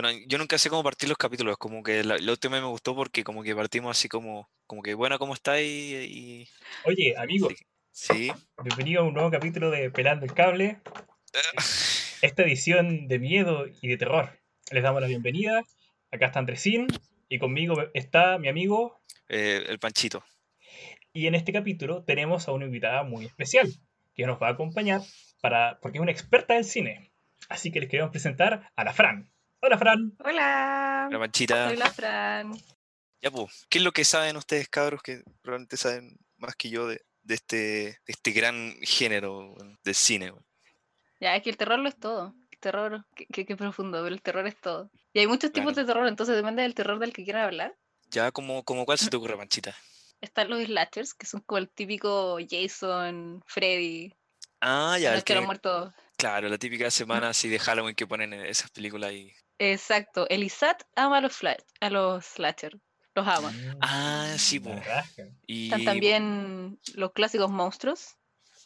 Bueno, yo nunca sé cómo partir los capítulos, como que la, la última me gustó porque como que partimos así como, como que, bueno, ¿cómo está? Y, y- Oye, amigo, sí. bienvenido a un nuevo capítulo de Pelando el Cable, esta edición de miedo y de terror. Les damos la bienvenida. Acá está Andresín y conmigo está mi amigo. Eh, el Panchito. Y en este capítulo tenemos a una invitada muy especial que nos va a acompañar para, porque es una experta del cine. Así que les queremos presentar a la Fran. Hola, Fran. Hola, La Panchita. soy la Fran. Ya, pues, ¿qué es lo que saben ustedes, cabros, que probablemente saben más que yo de, de este, de este gran género del cine? Ya, es que el terror lo es todo. El terror, qué, qué- qué profundo, pero el terror es todo. Y hay muchos tipos Claro. de terror, entonces depende del terror del que quieran hablar. Ya, como, como ¿cuál se te ocurre, Panchita? Están los slashers, que son como el típico Jason, Freddy, Ah, ya, el los que que, muertos. claro, la típica semana así de Halloween que ponen en esas películas ahí. Exacto, el Isat ama a los, fla- a los slashers, los ama. Ah, sí, raja. Y Están también los clásicos monstruos,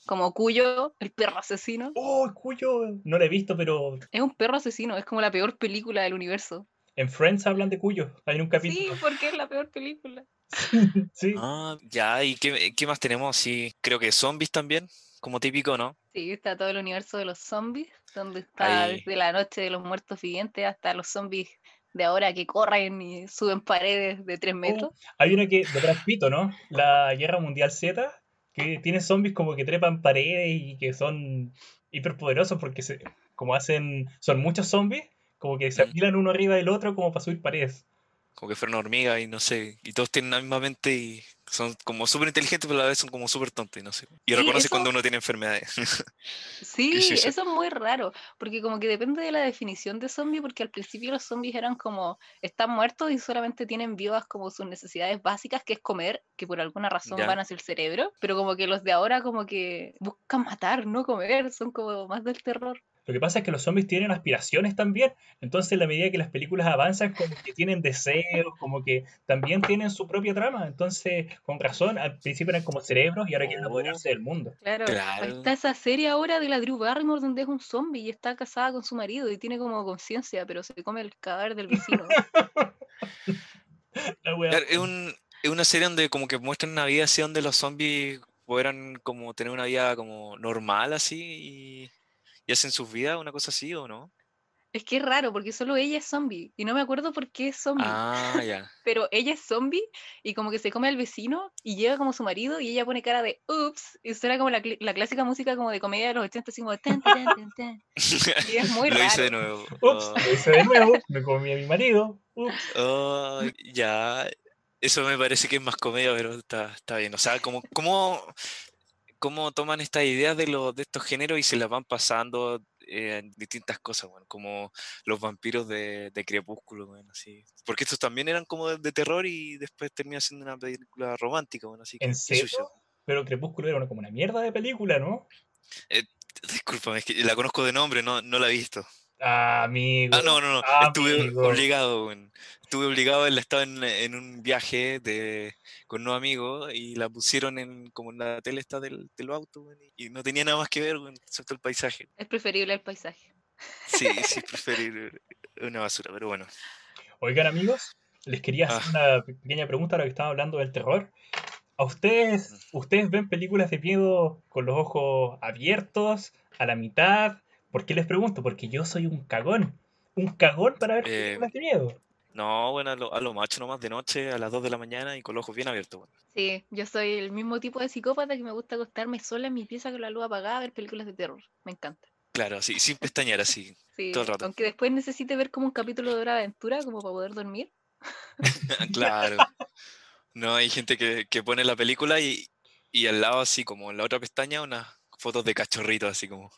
como Cuyo, el perro asesino. Oh, Cuyo. No lo he visto, pero Es un perro asesino, es como la peor película del universo. en Friends hablan de Cuyo. Hay un Sí, capítulo. porque es la peor película. Sí. Ah, ya, ¿y qué, qué más tenemos? Sí, creo que zombies también, como típico, ¿no? Sí, está todo el universo de los zombies, donde está Ahí. desde la noche de los muertos vivientes hasta los zombies de ahora que corren y suben paredes de 3 metros. Hay una que, de Brad Pitt, ¿no? La Guerra Mundial Z, que tiene zombies como que trepan paredes y que son hiperpoderosos porque se, como hacen, son muchos zombies, como que se apilan uno arriba del otro como para subir paredes. Como que fueron hormigas y no sé, y todos tienen la misma mente y son como súper inteligentes, pero a la vez son como súper tontos y no sé. Y Sí, reconoce eso- cuando uno tiene enfermedades. Sí, sí, sí. eso es muy raro, porque como que depende de la definición de zombie, porque al principio los zombies eran como, están muertos y solamente tienen vivas como sus necesidades básicas, que es comer, que por alguna razón Ya. van hacia el cerebro, pero como que los de ahora como que buscan matar, no comer, son como más del terror. Lo que pasa es que los zombies tienen aspiraciones también, entonces en la medida que las películas avanzan, como que tienen deseos, como que también tienen su propia trama, entonces con razón, al principio eran como cerebros y ahora quieren apoderarse del mundo. Claro, Claro. está esa serie ahora de la Drew Barrymore donde es un zombie y está casada con su marido y tiene como conciencia, pero se come el cadáver del vecino. La wea- Claro, es, un, es una serie donde como que muestran una vida así donde los zombies pudieran como tener una vida como normal así y, y hacen sus vidas, una cosa así, ¿o no? es que es raro porque solo ella es zombie y no me acuerdo por qué es zombie, Ah, ya. pero ella es zombie y como que se come al vecino y llega como su marido y ella pone cara de ups y suena como la, cl- la clásica música como de comedia de los 80 así como tan, tan, tan, tan. y es muy Lo raro. hice de nuevo. Ups, lo hice de nuevo, me comí a mi marido. Ups. Oh, oh, ya. Eso me parece que es más comedia, pero está, está bien. O sea, como, ¿cómo, cómo toman estas ideas de, los, de estos géneros y se las van pasando eh, en distintas cosas, bueno, como los vampiros de, de Crepúsculo, bueno, así. Porque estos también eran como de, de terror y después termina siendo una película romántica, bueno, así. ¿En serio? Pero Crepúsculo era una, como una mierda de película, ¿no? Discúlpame, es que la conozco de nombre, no, no la he visto. Ah, amigo. Ah, no, no, no. Estuve Amigo. obligado, weón. Estuve obligado, él estaba en, en un viaje de, con unos amigos y la pusieron en como en la tele esta del, del auto, weón, y no tenía nada más que ver, weón, excepto el paisaje. Es preferible el paisaje. Sí, sí, preferir una basura, pero bueno. Oigan, amigos, les quería hacer una pe- pequeña pregunta ahora que estaba hablando del terror. ¿A ustedes, ustedes ven películas de miedo con los ojos abiertos, a la mitad? ¿Por qué les pregunto? Porque yo soy un cagón. Un cagón para ver Eh, películas de miedo. No, bueno, a lo, a lo macho nomás de noche, a las 2 de la mañana y con los ojos bien abiertos. Sí, yo soy el mismo tipo de psicópata que me gusta acostarme sola en mi pieza con la luz apagada a ver películas de terror. Me encanta. Claro, así, sin pestañear, así. Sí, Todo el rato. aunque después necesite ver como un capítulo de Hora de Aventura como para poder dormir. Claro. No, hay gente que, que pone la película y, y al lado, así como en la otra pestaña, unas fotos de cachorritos, así como,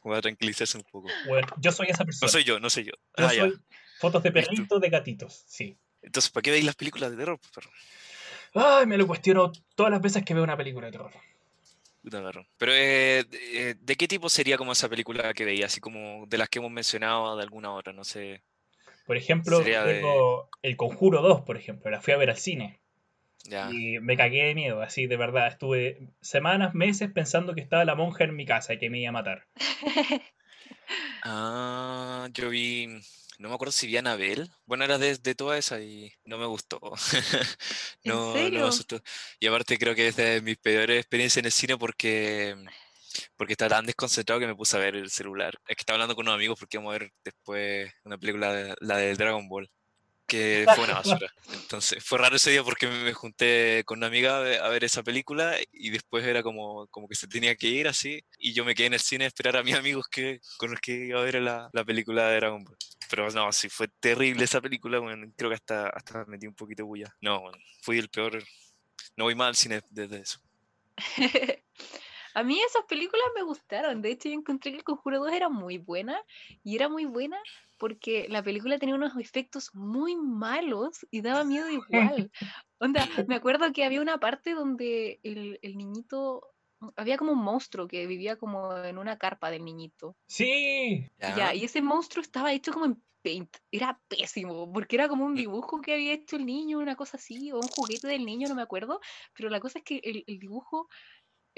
como para tranquilizarse un poco. Bueno, yo soy esa No persona. soy yo, no soy yo. Yo Ah, ya. fotos de perritos, de gatitos, sí. Entonces, ¿para qué veis las películas de terror, pues, perro? Ay, me lo cuestiono todas las veces que veo una película de terror. Pero, eh, de, eh, ¿de qué tipo sería como esa película que veía? Así como de las que hemos mencionado, de alguna otra, no sé. Por ejemplo, Sería de- tengo El Conjuro 2, por ejemplo, la fui a ver al cine. Y me cagué de miedo, así de verdad. Estuve semanas, meses pensando que estaba la monja en mi casa y que me iba a matar. Ah, yo vi no me acuerdo si vi Anabel. Bueno, era de, de toda esa y no me gustó. ¿En no, no me asustó. Y aparte creo que es de mis peores experiencias en el cine porque, porque estaba tan desconcentrado que me puse a ver el celular. Es que estaba hablando con unos amigos porque íbamos a ver después una película, de- la del Dragon Ball, que fue una basura. Entonces fue raro ese día porque me junté con una amiga a ver, a ver esa película y después era como, como que se tenía que ir así y yo me quedé en el cine a esperar a mis amigos que, con los que iba a ver la, la película de Dragon Ball. Pero no, sí, fue terrible esa película, bueno, creo que hasta, hasta metí un poquito de bulla. No, bueno, fui el peor, no voy mal al cine desde eso. A mí esas películas me gustaron. De hecho, yo encontré que El Conjuro 2 era muy buena. Y era muy buena porque la película tenía unos efectos muy malos y daba miedo igual. Onda, me acuerdo que había una parte donde el, el niñito. Había como un monstruo que vivía como en una carpa del niñito. Sí, Ya, ¿Ya? y ese monstruo estaba hecho como en paint. Era pésimo, porque era como un dibujo que había hecho el niño, una cosa así, o un juguete del niño, no me acuerdo. Pero la cosa es que el, el dibujo,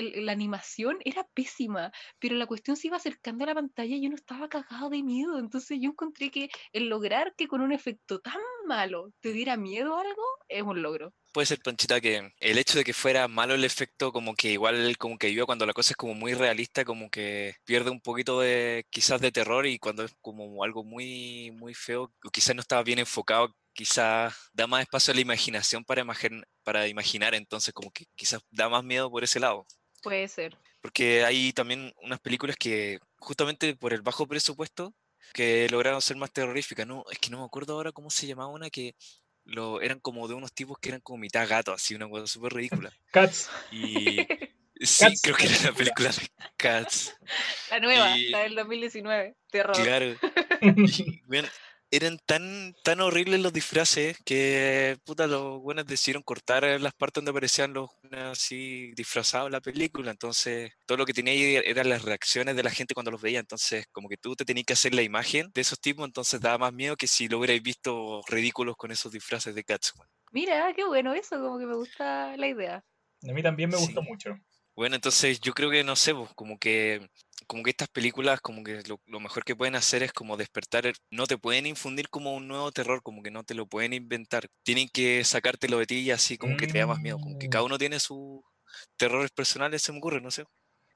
el- la animación era pésima, pero la cuestión se iba acercando a la pantalla y uno estaba cagado de miedo. Entonces yo encontré que el lograr que con un efecto tan malo te diera miedo a algo es un logro. Puede ser, Panchita, que el hecho de que fuera malo el efecto, como que igual, como que yo cuando la cosa es como muy realista, como que pierde un poquito de, quizás de terror y cuando es como algo muy, muy feo, o quizás no estaba bien enfocado, quizás da más espacio a la imaginación para, para imaginar, entonces como que quizás da más miedo por ese lado. Puede ser. Porque hay también unas películas que, justamente por el bajo presupuesto, que lograron ser más terroríficas. No, es que no me acuerdo ahora cómo se llamaba una que lo, eran como de unos tipos que eran como mitad gato, así, una cosa súper ridícula. Cats. Y sí, Cats, creo que era la película. de Cats. La nueva, Y- la del 2019. Terror. Claro. Y, weón, eran tan, tan horribles los disfraces que puta, los buenos decidieron cortar las partes donde aparecían los buenos así disfrazados en la película. Entonces, todo lo que tenía ahí eran las reacciones de la gente cuando los veía. Entonces, como que tú te tenías que hacer la imagen de esos tipos, entonces daba más miedo que si lo hubierais visto ridículos con esos disfraces de Cats. weón. Mira, qué bueno eso, como que me gusta la idea. A mí también me gustó Sí. mucho. Bueno, entonces yo creo que no sé, pues, como que como que estas películas como que lo, lo mejor que pueden hacer es como despertar, el- no te pueden infundir como un nuevo terror, como que no te lo pueden inventar. Tienen que sacártelo de ti y así como que te da más miedo, como que cada Mm. uno tiene sus terrores personales, se me ocurre, no sé.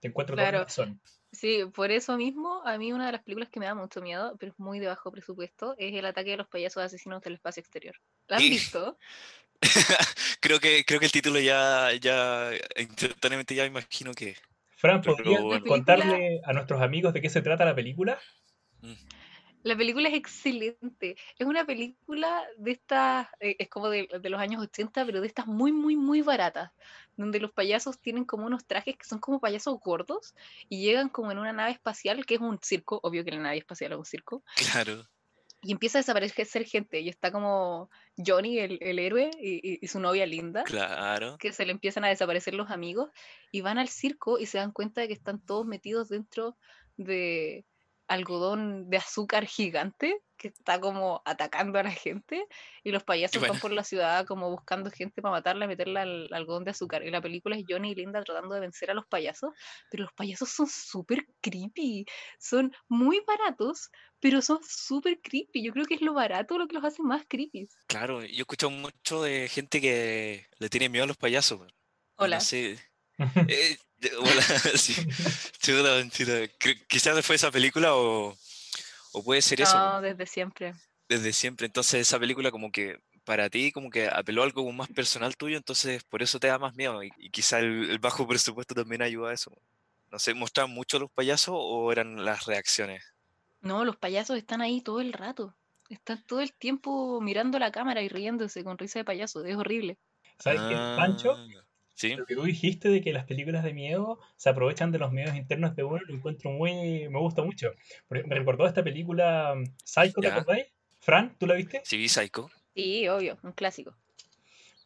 Te encuentro Claro. razón. Sí, por eso mismo, a mí una de las películas que me da mucho miedo, pero es muy de bajo presupuesto, es El ataque de los payasos asesinos del espacio exterior. ¿La han ¿Qué? visto? creo que creo que el título ya ya instantáneamente ya imagino que Fran, Pero ¿podrías bueno. contarle a nuestros amigos de qué se trata la película? mm, La película es excelente. Es una película de estas, eh, es como de, de los años 80, pero de estas muy, muy, muy baratas, donde los payasos tienen como unos trajes que son como payasos gordos y llegan como en una nave espacial, que es un circo, obvio que la nave espacial es un circo, claro. Y empieza a desaparecer gente y está como Johnny, el, el héroe, y, y- y su novia Linda. Claro. que se le empiezan a desaparecer los amigos y van al circo y se dan cuenta de que están todos metidos dentro de algodón de azúcar gigante que está como atacando a la gente y los payasos bueno. van por la ciudad como buscando gente para matarla y meterla al algodón de azúcar y la película es Johnny y Linda tratando de vencer a los payasos pero los payasos son súper creepy son muy baratos pero son súper creepy yo creo que es lo barato lo que los hace más creepy Claro, yo he escuchado mucho de gente que le tiene miedo a los payasos. hola No sé, Eh, hola, sí. Chuta. Cre- Quizás fue esa película o, o puede ser eso, no desde siempre desde siempre. Entonces esa película como que para ti como que apeló a algo más personal tuyo, entonces por eso te da más miedo. Y, y quizá el, el bajo presupuesto también ayuda a eso. No sé, ¿mostraban mucho a los payasos o eran las reacciones? No, los payasos están ahí todo el rato. Están todo el tiempo mirando la cámara y riéndose con risa de payaso. Es horrible. ¿Sabes qué, Pancho? Sí, Lo que tú dijiste de que las películas de miedo se aprovechan de los miedos internos de uno, lo encuentro muy. me gusta mucho. Me recordó esta película mm, Psycho, ¿te acordáis? Fran, ¿tú la viste? sí vi Psycho. Sí, obvio, un clásico.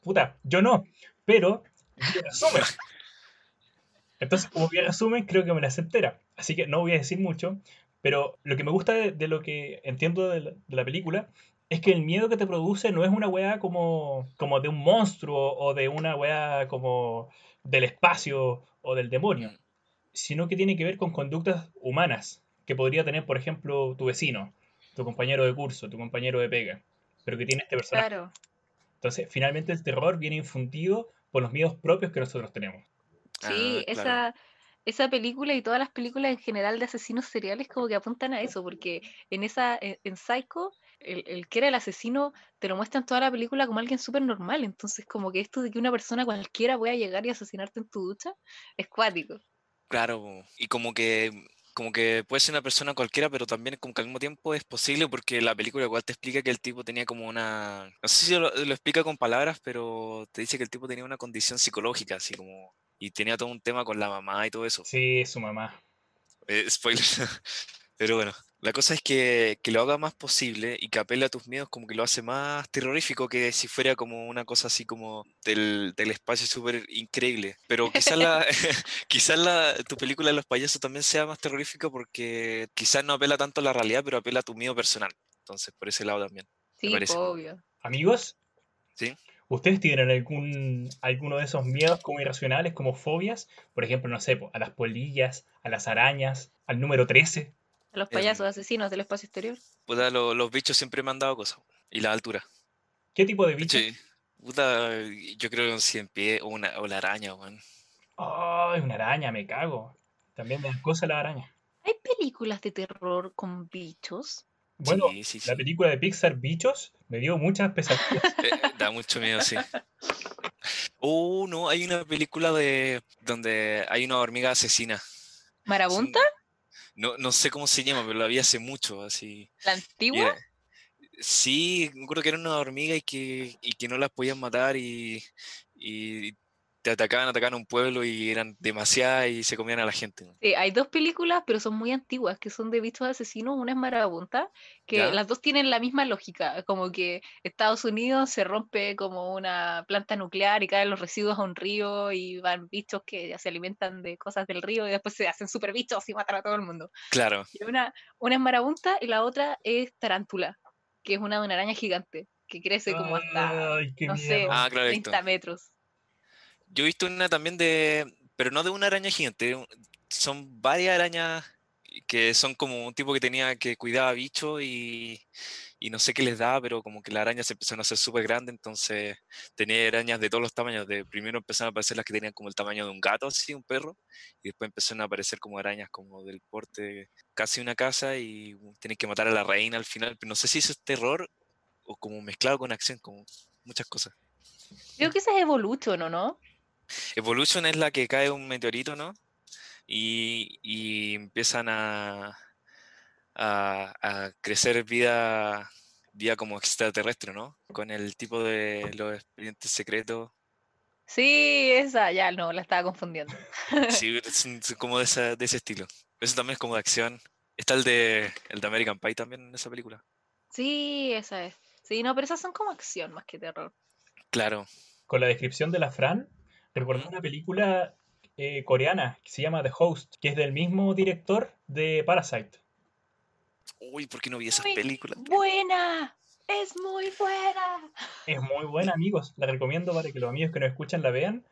Puta, yo no, pero resumen. Entonces, como vi el resumen, creo que me la sé entera. Así que no voy a decir mucho, pero lo que me gusta de, de lo que entiendo de la, de la película es que el miedo que te produce no es una weá como, como de un monstruo o de una weá como del espacio o del demonio, Mm. sino que tiene que ver con conductas humanas que podría tener, por ejemplo, tu vecino. tu compañero de curso, tu compañero de pega, pero que tiene este personaje. Claro. Entonces, finalmente el terror viene infundido por los miedos propios que nosotros tenemos. Sí, Ah, esa, claro. esa película y todas las películas en general de asesinos seriales como que apuntan a eso, porque en esa, en, en Psycho, el, el que era el asesino te lo muestran toda la película como alguien súper normal, entonces como que esto de que una persona cualquiera pueda llegar y asesinarte en tu ducha es cuático. Claro, y como que, como que puede ser una persona cualquiera, pero también como que al mismo tiempo es posible porque la película igual te explica que el tipo tenía como una, no sé si lo, lo explica con palabras, pero te dice que el tipo tenía una condición psicológica, así como, y tenía todo un tema con la mamá y todo eso. Sí, su mamá. Eh, spoiler. Pero bueno, la cosa es que, que lo haga más posible y que apele a tus miedos como que lo hace más terrorífico que si fuera como una cosa así como del, del espacio súper increíble. Pero quizás la, quizás la, tu película de los payasos también sea más terrorífica porque quizás no apela tanto a la realidad, pero apela a tu miedo personal. Entonces, por ese lado también. Sí, parece. po, obvio. Amigos, ¿Sí? ¿ustedes tienen algún, alguno de esos miedos como irracionales, como fobias? Por ejemplo, no sé, a las polillas, a las arañas, al número 13. A los Em, payasos asesinos del espacio exterior. Puta, lo- los bichos siempre me han dado cosas. Y la altura. ¿Qué tipo de bichos? Sí. Puta, yo creo que un cien pies o, una, o la araña, weón. ¡Ay, una araña! Me cago. También me da cosa la araña. ¿Hay películas de terror con bichos? Bueno, Sí, sí, la película de Pixar Bichos me dio muchas pesadillas. Eh, da mucho miedo, sí. Oh, no, hay una película de donde hay una hormiga asesina. ¿Marabunta? No, no sé cómo se llama, pero la vi hace mucho, así. ¿La antigua? era- sí, me acuerdo que era una hormiga y que, y que no las podían matar y, y te atacaban, atacaban un pueblo y eran demasiadas y se comían a la gente. ¿no? Sí, hay dos películas, pero son muy antiguas, que son de bichos asesinos. Una es Marabunta, que ¿Ya? las dos tienen la misma lógica, como que Estados Unidos se rompe como una planta nuclear y caen los residuos a un río y van bichos que se alimentan de cosas del río y después se hacen super bichos y matan a todo el mundo. Claro, Y una, una es Marabunta y la otra es Tarántula, que es una de una araña gigante, que crece como hasta, ¡Ay, qué no sé, miedo! Ah, claro, 30 metros. Yo he visto una también de, pero no de una araña gigante, son varias arañas que son como un tipo que tenía que cuidaba bichos y, no sé qué les daba, pero como que las arañas se empezaron a hacer súper grandes, entonces tenía arañas de todos los tamaños. De, primero empezaron a aparecer las que tenían como el tamaño de un gato, así, un perro, y después empezaron a aparecer como arañas como del porte casi una casa y tienen que matar a la reina al final, pero no sé si eso es terror o como mezclado con acción, como muchas cosas. Creo que esa es Evolution, ¿o no? Evolution es la que cae un meteorito, ¿no? Y, y empiezan a, a, a crecer vida, vida como extraterrestre, ¿no? Con el tipo de los expedientes secretos. Sí, esa, ya no, la estaba confundiendo. Sí, es como de, esa- de ese estilo. Eso también es como de acción. Está el de, el de American Pie también en esa película. Sí, esa es. Sí, no, pero esas son como acción más que terror. Claro. Con la descripción de la Fran, recordé una película eh, coreana que se llama The Host, que es del mismo director de Parasite. Uy, ¿por qué no vi esas Muy películas? Buena, es muy buena. Es muy buena, amigos. La recomiendo para que los amigos que nos escuchan la vean.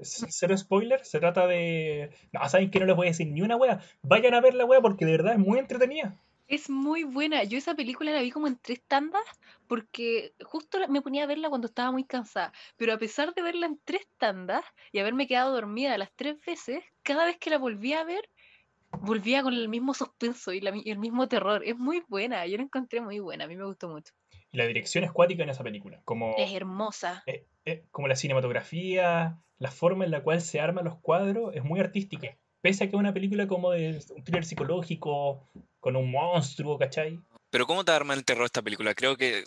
Cero spoiler, se trata de... No, saben que no les voy a decir ni una wea. Vayan a ver la wea porque de verdad es muy entretenida. Es muy buena. Yo esa película la vi como en tres tandas porque justo me ponía a verla cuando estaba muy cansada. Pero a pesar de verla en tres tandas y haberme quedado dormida las tres veces, cada vez que la volvía a ver, volvía con el mismo suspenso y, la mi- y el mismo terror. Es muy buena. Yo la encontré muy buena. A mí me gustó mucho. La dirección es cuática en esa película. Como, Es hermosa. eh, eh, como la cinematografía, la forma en la cual se arman los cuadros es muy artística. Pese a que es una película como de un thriller psicológico, con un monstruo, ¿cachai? Pero ¿cómo te arma el terror esta película? Creo que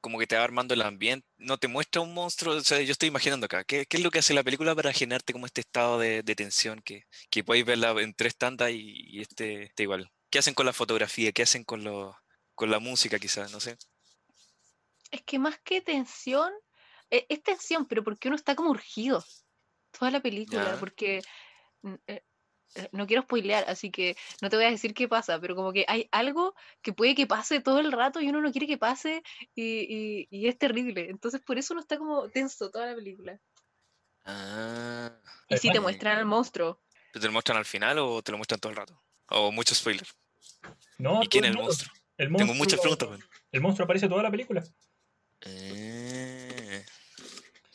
como que te va armando el ambiente, no te muestra un monstruo, o sea, yo estoy imaginando acá, ¿qué, qué es lo que hace la película para generarte como este estado de, de tensión que, que podéis verla en tres tandas y, y este, este igual? ¿Qué hacen con la fotografía? ¿Qué hacen con, lo, con la música quizás? No sé. Es que más que tensión, e- es, tensión, pero porque uno está como urgido toda la película, porque mm, eh, no quiero spoilear, así que no te voy a decir qué pasa, pero como que hay algo que puede que pase todo el rato y uno no quiere que pase y, y- y es terrible. Entonces por eso uno está como tenso toda la película. Ah, Y si te muestran al monstruo, ¿te lo muestran al final o te lo muestran todo el rato? O mucho spoiler. No, ¿Y quién es el monstruo? El Tengo muchas preguntas. weón. el monstruo aparece toda la película. Eh,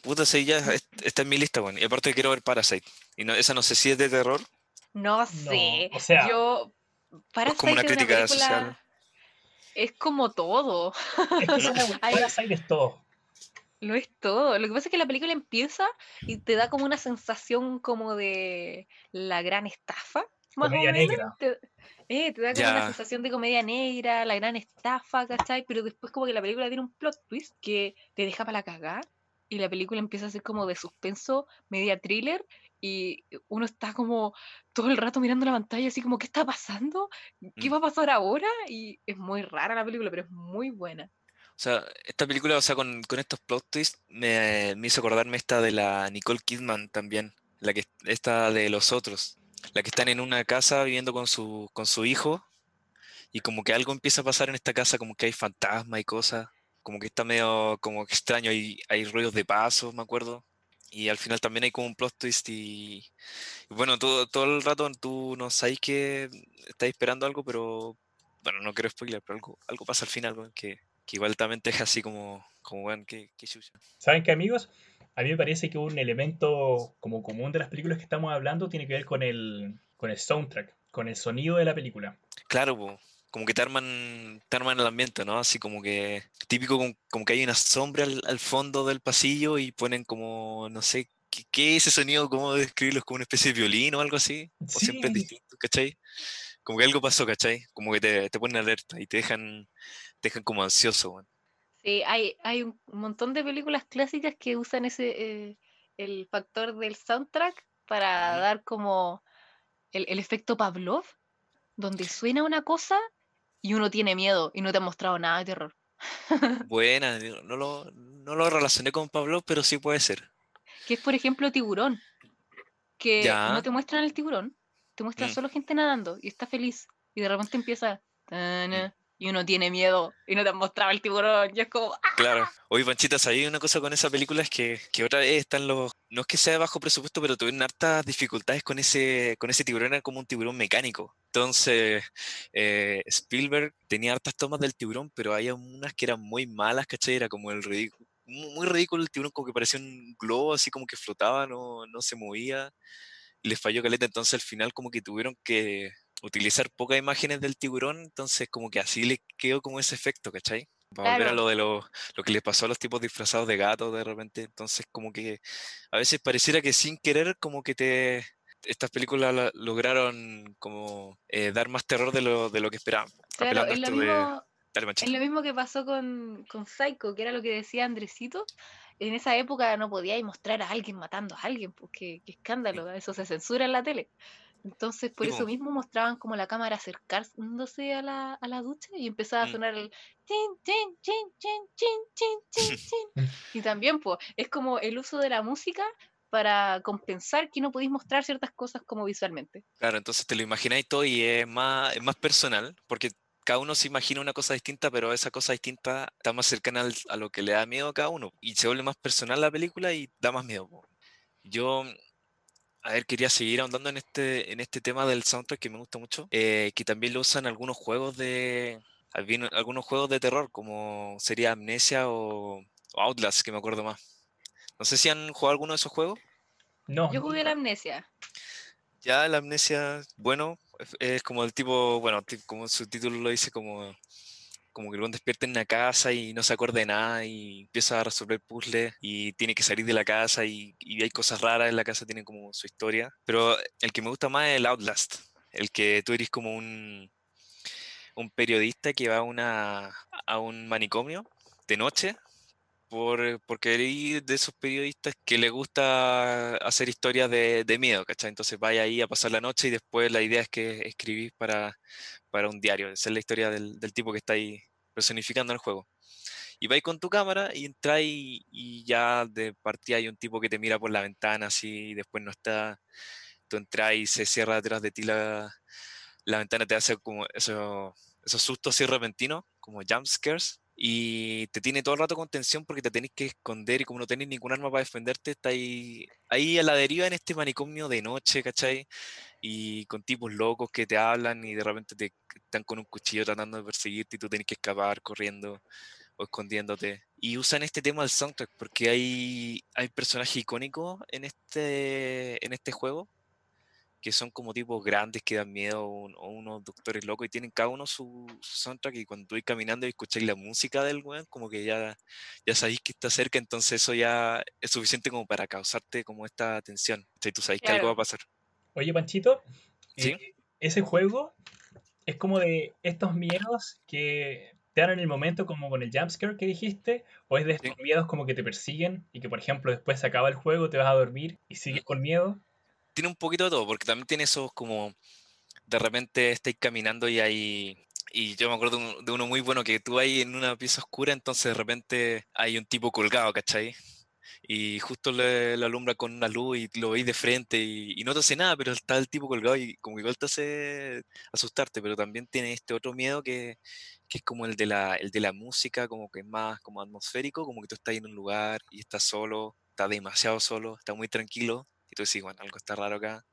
Puta, sí, ya es- está en mi lista, weón. Y aparte quiero ver Parasite. Y no, esa no sé si es de terror. No sé. o sea, yo. Para como una crítica película, social. Es como todo. Es que. Parasite es todo. Lo es todo. Lo que pasa es que la película empieza y te da como una sensación como de la gran estafa. Más o Comedia menos. negra. Te, eh, te da como una sensación de comedia negra, la gran estafa, ¿cachai? Pero después como que la película tiene un plot twist que te deja para la cagada y la película empieza a ser como de suspenso, media thriller y uno está como todo el rato mirando la pantalla así como ¿qué está pasando? ¿Qué Mm. va a pasar ahora? Y es muy rara la película, pero es muy buena. O sea, esta película, o sea, con, con estos plot twists, me, me hizo acordarme esta de la Nicole Kidman también. La que, esta de los otros. La que están en una casa viviendo con su, con su hijo. Y como que algo empieza a pasar en esta casa, como que hay fantasmas y cosas. Como que está medio como extraño, hay, hay ruidos de pasos, me acuerdo. Y al final también hay como un plot twist y, y bueno, todo, todo el rato tú no sabes que estáis esperando algo, pero bueno, no quiero spoiler, pero algo, algo pasa al final, weón, que, que igual también te deja así como, como weón, que, que chucha. ¿Saben qué, amigos? A mí me parece que un elemento como común de las películas que estamos hablando tiene que ver con el, con el soundtrack, con el sonido de la película. Claro, po, como que te arman, te arman el ambiente, ¿no? Así como que típico como, como que hay una sombra al, al fondo del pasillo y ponen como, no sé, ¿qué, qué es ese sonido? ¿Cómo describirlo? ¿Es como una especie de violín o algo así? ¿O siempre es Sí. distinto, cachai? Como que algo pasó, ¿cachai? Como que te, te ponen alerta y te dejan, te dejan como ansioso, weón. Sí, hay, hay un montón de películas clásicas que usan ese eh, el factor del soundtrack para Ujú. dar como el, el efecto Pavlov, donde suena una cosa y uno tiene miedo y no te han mostrado nada de terror. Buena, no lo, no lo relacioné con Pablo, pero sí puede ser. Que es, por ejemplo, Tiburón, que Ya. no te muestran el tiburón, te muestran Mm. solo gente nadando y está feliz y de repente empieza y uno tiene miedo y no te han mostrado el tiburón y es como ¡ah! Claro. Oye, Panchita, ¿sabía una cosa con esa película? Es que, que otra vez están los. No es que sea de bajo presupuesto, pero tuvieron hartas dificultades con ese, con ese tiburón, era como un tiburón mecánico. Entonces, eh, Spielberg tenía hartas tomas del tiburón, pero había unas que eran muy malas, ¿cachai? Era como el ridículo. Muy ridículo el tiburón, como que parecía un globo, así como que flotaba, no, no se movía. Y les falló caleta, entonces al final como que tuvieron que utilizar pocas imágenes del tiburón, entonces como que así le quedó como ese efecto, ¿cachai? Para volver a Claro. lo de los lo que les pasó a los tipos disfrazados de gato de repente. Entonces, como que a veces pareciera que sin querer, como que te. Estas películas la- lograron como eh, dar más terror de lo, de lo que esperaban. Claro, es lo de- mismo, Dale, Es lo mismo que pasó con, con Psycho, que era lo que decía Andresito. En esa época no podíais mostrar a alguien matando a alguien, porque qué escándalo, eso se censura en la tele. Entonces, por Sí, eso mismo mostraban como la cámara acercándose a la, a la ducha y empezaba a Mm. sonar el chin, chin, chin, chin, chin, chin, chin, chin. Y también, pues, es como el uso de la música para compensar que no podéis mostrar ciertas cosas como visualmente. Claro, entonces te lo imagináis todo y es más, es más personal, porque cada uno se imagina una cosa distinta, pero esa cosa distinta está más cercana al- a lo que le da miedo a cada uno. Y se vuelve más personal la película y da más miedo. po. Yo, a ver, quería seguir ahondando en este, en este tema del soundtrack que me gusta mucho, eh, que también lo usan algunos juegos de... alguno- Algunos juegos de terror, como sería Amnesia o, o Outlast, que me acuerdo más. No sé si han jugado alguno de esos juegos. No, Yo jugué la amnesia. Ya la amnesia, bueno, es, es como el tipo, bueno, como su título lo dice, como, como que el despierta en una casa y no se acuerda de nada y empieza a resolver puzzles y tiene que salir de la casa y, y hay cosas raras en la casa, tiene como su historia. Pero el que me gusta más es el Outlast, el que tú eres como un, un periodista que va a, una, a un manicomio de noche por, porque eres de esos periodistas que le gusta hacer historias de, de miedo, ¿cachai? Entonces vaya ahí a pasar la noche y después la idea es que escribís para, para un diario. Esa es la historia del, del tipo que está ahí personificando el juego. Y vais con tu cámara y entras y, y ya de partida hay un tipo que te mira por la ventana así y después no está. Tú entras y se cierra detrás de ti la, la ventana, te hace como eso- esos sustos así repentinos, como jump scares y te tiene todo el rato con tensión porque te tenés que esconder y como no tenés ningún arma para defenderte, está ahí, ahí a la deriva en este manicomio de noche, ¿cachai? Y con tipos locos que te hablan y de repente te están con un cuchillo tratando de perseguirte y tú tenés que escapar corriendo o escondiéndote. Y usan este tema del soundtrack porque hay, hay personajes icónicos en este, en este juego que son como tipos grandes que dan miedo o, unos doctores locos y tienen cada uno su, soundtrack y cuando vais caminando y escucháis la música del weón, como que ya, ya sabéis que está cerca, entonces eso ya es suficiente como para causarte como esta tensión. O tú sabéis que algo va a pasar. Oye, Panchito, eh, ese juego es como de estos miedos que te dan en el momento como con el jumpscare que dijiste, o es de estos miedos como que te persiguen y que por ejemplo después se acaba el juego, te vas a dormir y sigues con miedo tiene un poquito de todo, porque también tiene esos como, de repente estáis caminando y hay, y yo me acuerdo de uno muy bueno que tú ahí en una pieza oscura, entonces de repente hay un tipo colgado, ¿cachai? Y justo le, alumbra con una luz y lo veis de frente y, no te hace nada, pero está el tipo colgado y como igual te hace asustarte, pero también tiene este otro miedo que, que es como el de, la, el de la música, como que es más como atmosférico, como que tú estás en un lugar y estás solo, está demasiado solo, está muy tranquilo y tú decís, bueno, algo está raro acá.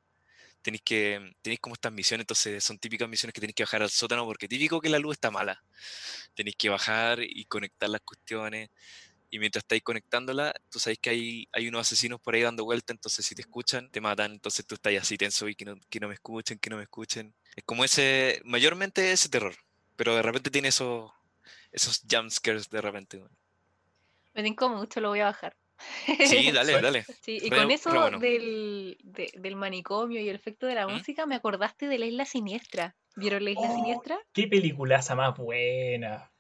Tenéis que, tenéis como estas misiones, entonces son típicas misiones que tenéis que bajar al sótano porque típico que la luz está mala. Tenéis que bajar y conectar las cuestiones. Y mientras estáis conectándola, tú sabéis que hay, hay unos asesinos por ahí dando vuelta, entonces si te escuchan, te matan, entonces tú estás así tenso y que no, que no me escuchen, que no me escuchen. Es como ese, mayormente ese terror, pero de repente tiene esos, esos jumpscares de repente. Me tengo mucho, lo voy a bajar. Sí, dale, dale. Sí, y con eso del, del, manicomio y el efecto de la ¿Mm? música, me acordaste de la isla siniestra. ¿Vieron la isla oh, siniestra? ¡Qué peliculaza más buena!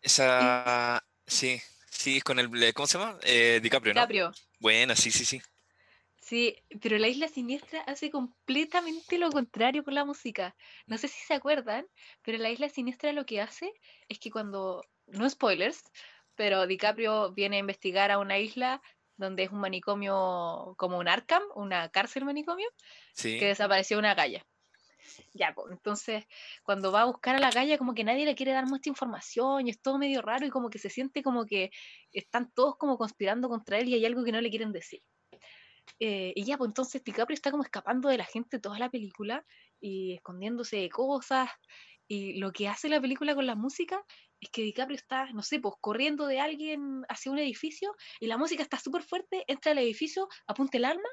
Esa. Sí, sí, con el. ¿Cómo se llama? Eh, DiCaprio, ¿no? DiCaprio. Buena, sí, sí, sí. Sí, pero la isla siniestra hace completamente lo contrario con la música. No sé si se acuerdan, pero la isla siniestra lo que hace es que cuando. No spoilers, pero DiCaprio viene a investigar a una isla donde es un manicomio como un Arkham, una cárcel manicomio, que desapareció una galla. Ya, pues, entonces cuando va a buscar a la galla, como que nadie le quiere dar mucha información y es todo medio raro y como que se siente como que están todos como conspirando contra él y hay algo que no le quieren decir. Eh, y ya, pues entonces DiCaprio está como escapando de la gente toda la película y escondiéndose de cosas. Y lo que hace la película con la música es que DiCaprio está, no sé, pues corriendo de alguien hacia un edificio y la música está súper fuerte, entra al edificio, apunta el arma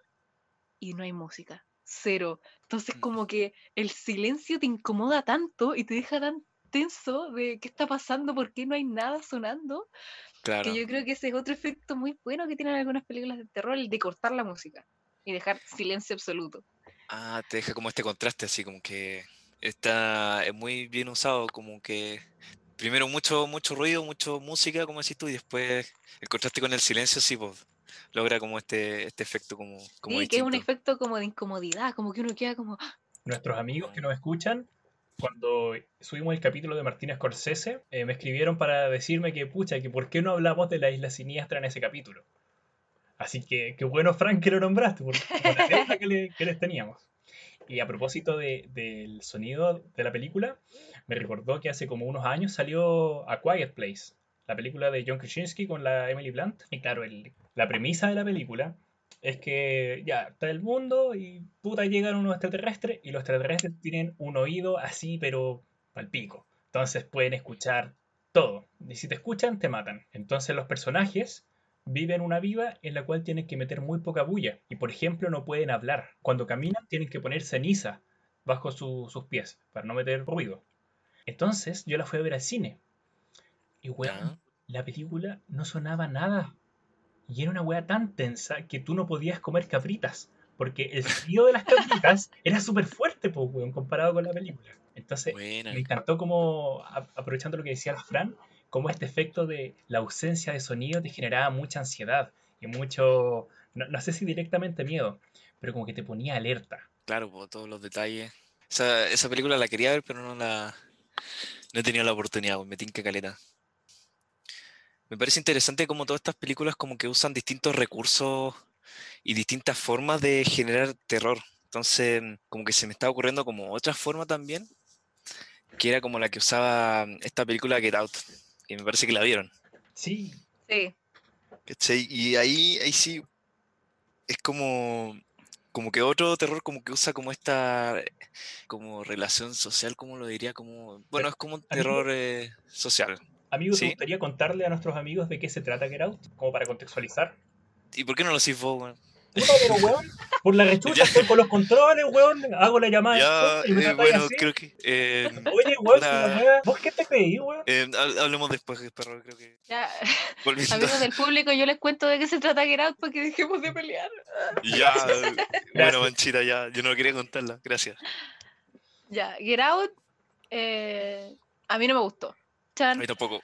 y no hay música, cero. Entonces mm. como que el silencio te incomoda tanto y te deja tan tenso de qué está pasando, por qué no hay nada sonando, que yo creo que ese es otro efecto muy bueno que tienen algunas películas de terror, el de cortar la música y dejar silencio absoluto. Ah, te deja como este contraste así, como que está muy bien usado, como que primero mucho, mucho ruido, mucho música, como decís tú, y después el contraste con el silencio, sí, pues, logra como este, este efecto como, como Sí, que es un efecto como de incomodidad, como que uno queda como... ¡ah! Nuestros amigos que nos escuchan, cuando subimos el capítulo de Martínez Scorsese, eh, me escribieron para decirme que, pucha, que por qué no hablamos de la isla siniestra en ese capítulo. Así que, qué bueno, Frank, que lo nombraste, porque la que, que les teníamos. Y a propósito del sonido de la película, me recordó que hace como unos años salió A Quiet Place, la película de John Krasinski con la Emily Blunt. Y claro, la premisa de la película es que ya está el mundo y puta llegan unos extraterrestres y los extraterrestres tienen un oído así, pero al pico. Entonces pueden escuchar todo. Y si te escuchan, te matan. Entonces los personajes viven una vida en la cual tienen que meter muy poca bulla y por ejemplo no pueden hablar. Cuando caminan tienen que poner ceniza bajo sus pies para no meter ruido. Entonces yo la fui a ver al cine y weón, la película no sonaba nada y era una weá tan tensa que tú no podías comer cabritas porque el sonido de las cabritas era súper fuerte, pues, weón, comparado con la película. Entonces, me encantó como, aprovechando lo que decía Fran, cómo este efecto de la ausencia de sonido te generaba mucha ansiedad y mucho, no, sé si directamente miedo, pero como que te ponía alerta. Claro, todos los detalles. Esa, película la quería ver, pero no la no he tenido la oportunidad, me tinca caleta. Me parece interesante cómo todas estas películas como que usan distintos recursos y distintas formas de generar terror. Entonces, como que se me está ocurriendo como otra forma también, que era como la que usaba esta película Get Out, Y me parece que la vieron. Sí. Sí. ¿Cachai? Y ahí, ahí sí es como, como que otro terror como que usa como esta como relación social, como lo diría, como bueno, es como un terror eh, social. Amigo, ¿te Sí. gustaría contarle a nuestros amigos de qué se trata Get Out? Como para contextualizar. ¿Y por qué no lo decís vos? Puta, pero weón, por la rechucha, estoy con los controles, weón, hago la llamada Ya, y me eh, bueno, así. creo que. eh, Oye, weón, la ¿vos qué te creí, weón? eh, hab- hablemos después, perro, creo que. Ya, volviendo- amigos del público, yo les cuento de qué se trata Get Out para que dejemos de pelear. Ya, bueno, Gracias. Manchita, ya. Yo no quería contarla. Gracias. Ya, Get Out, eh, a mí no me gustó. A mí tampoco.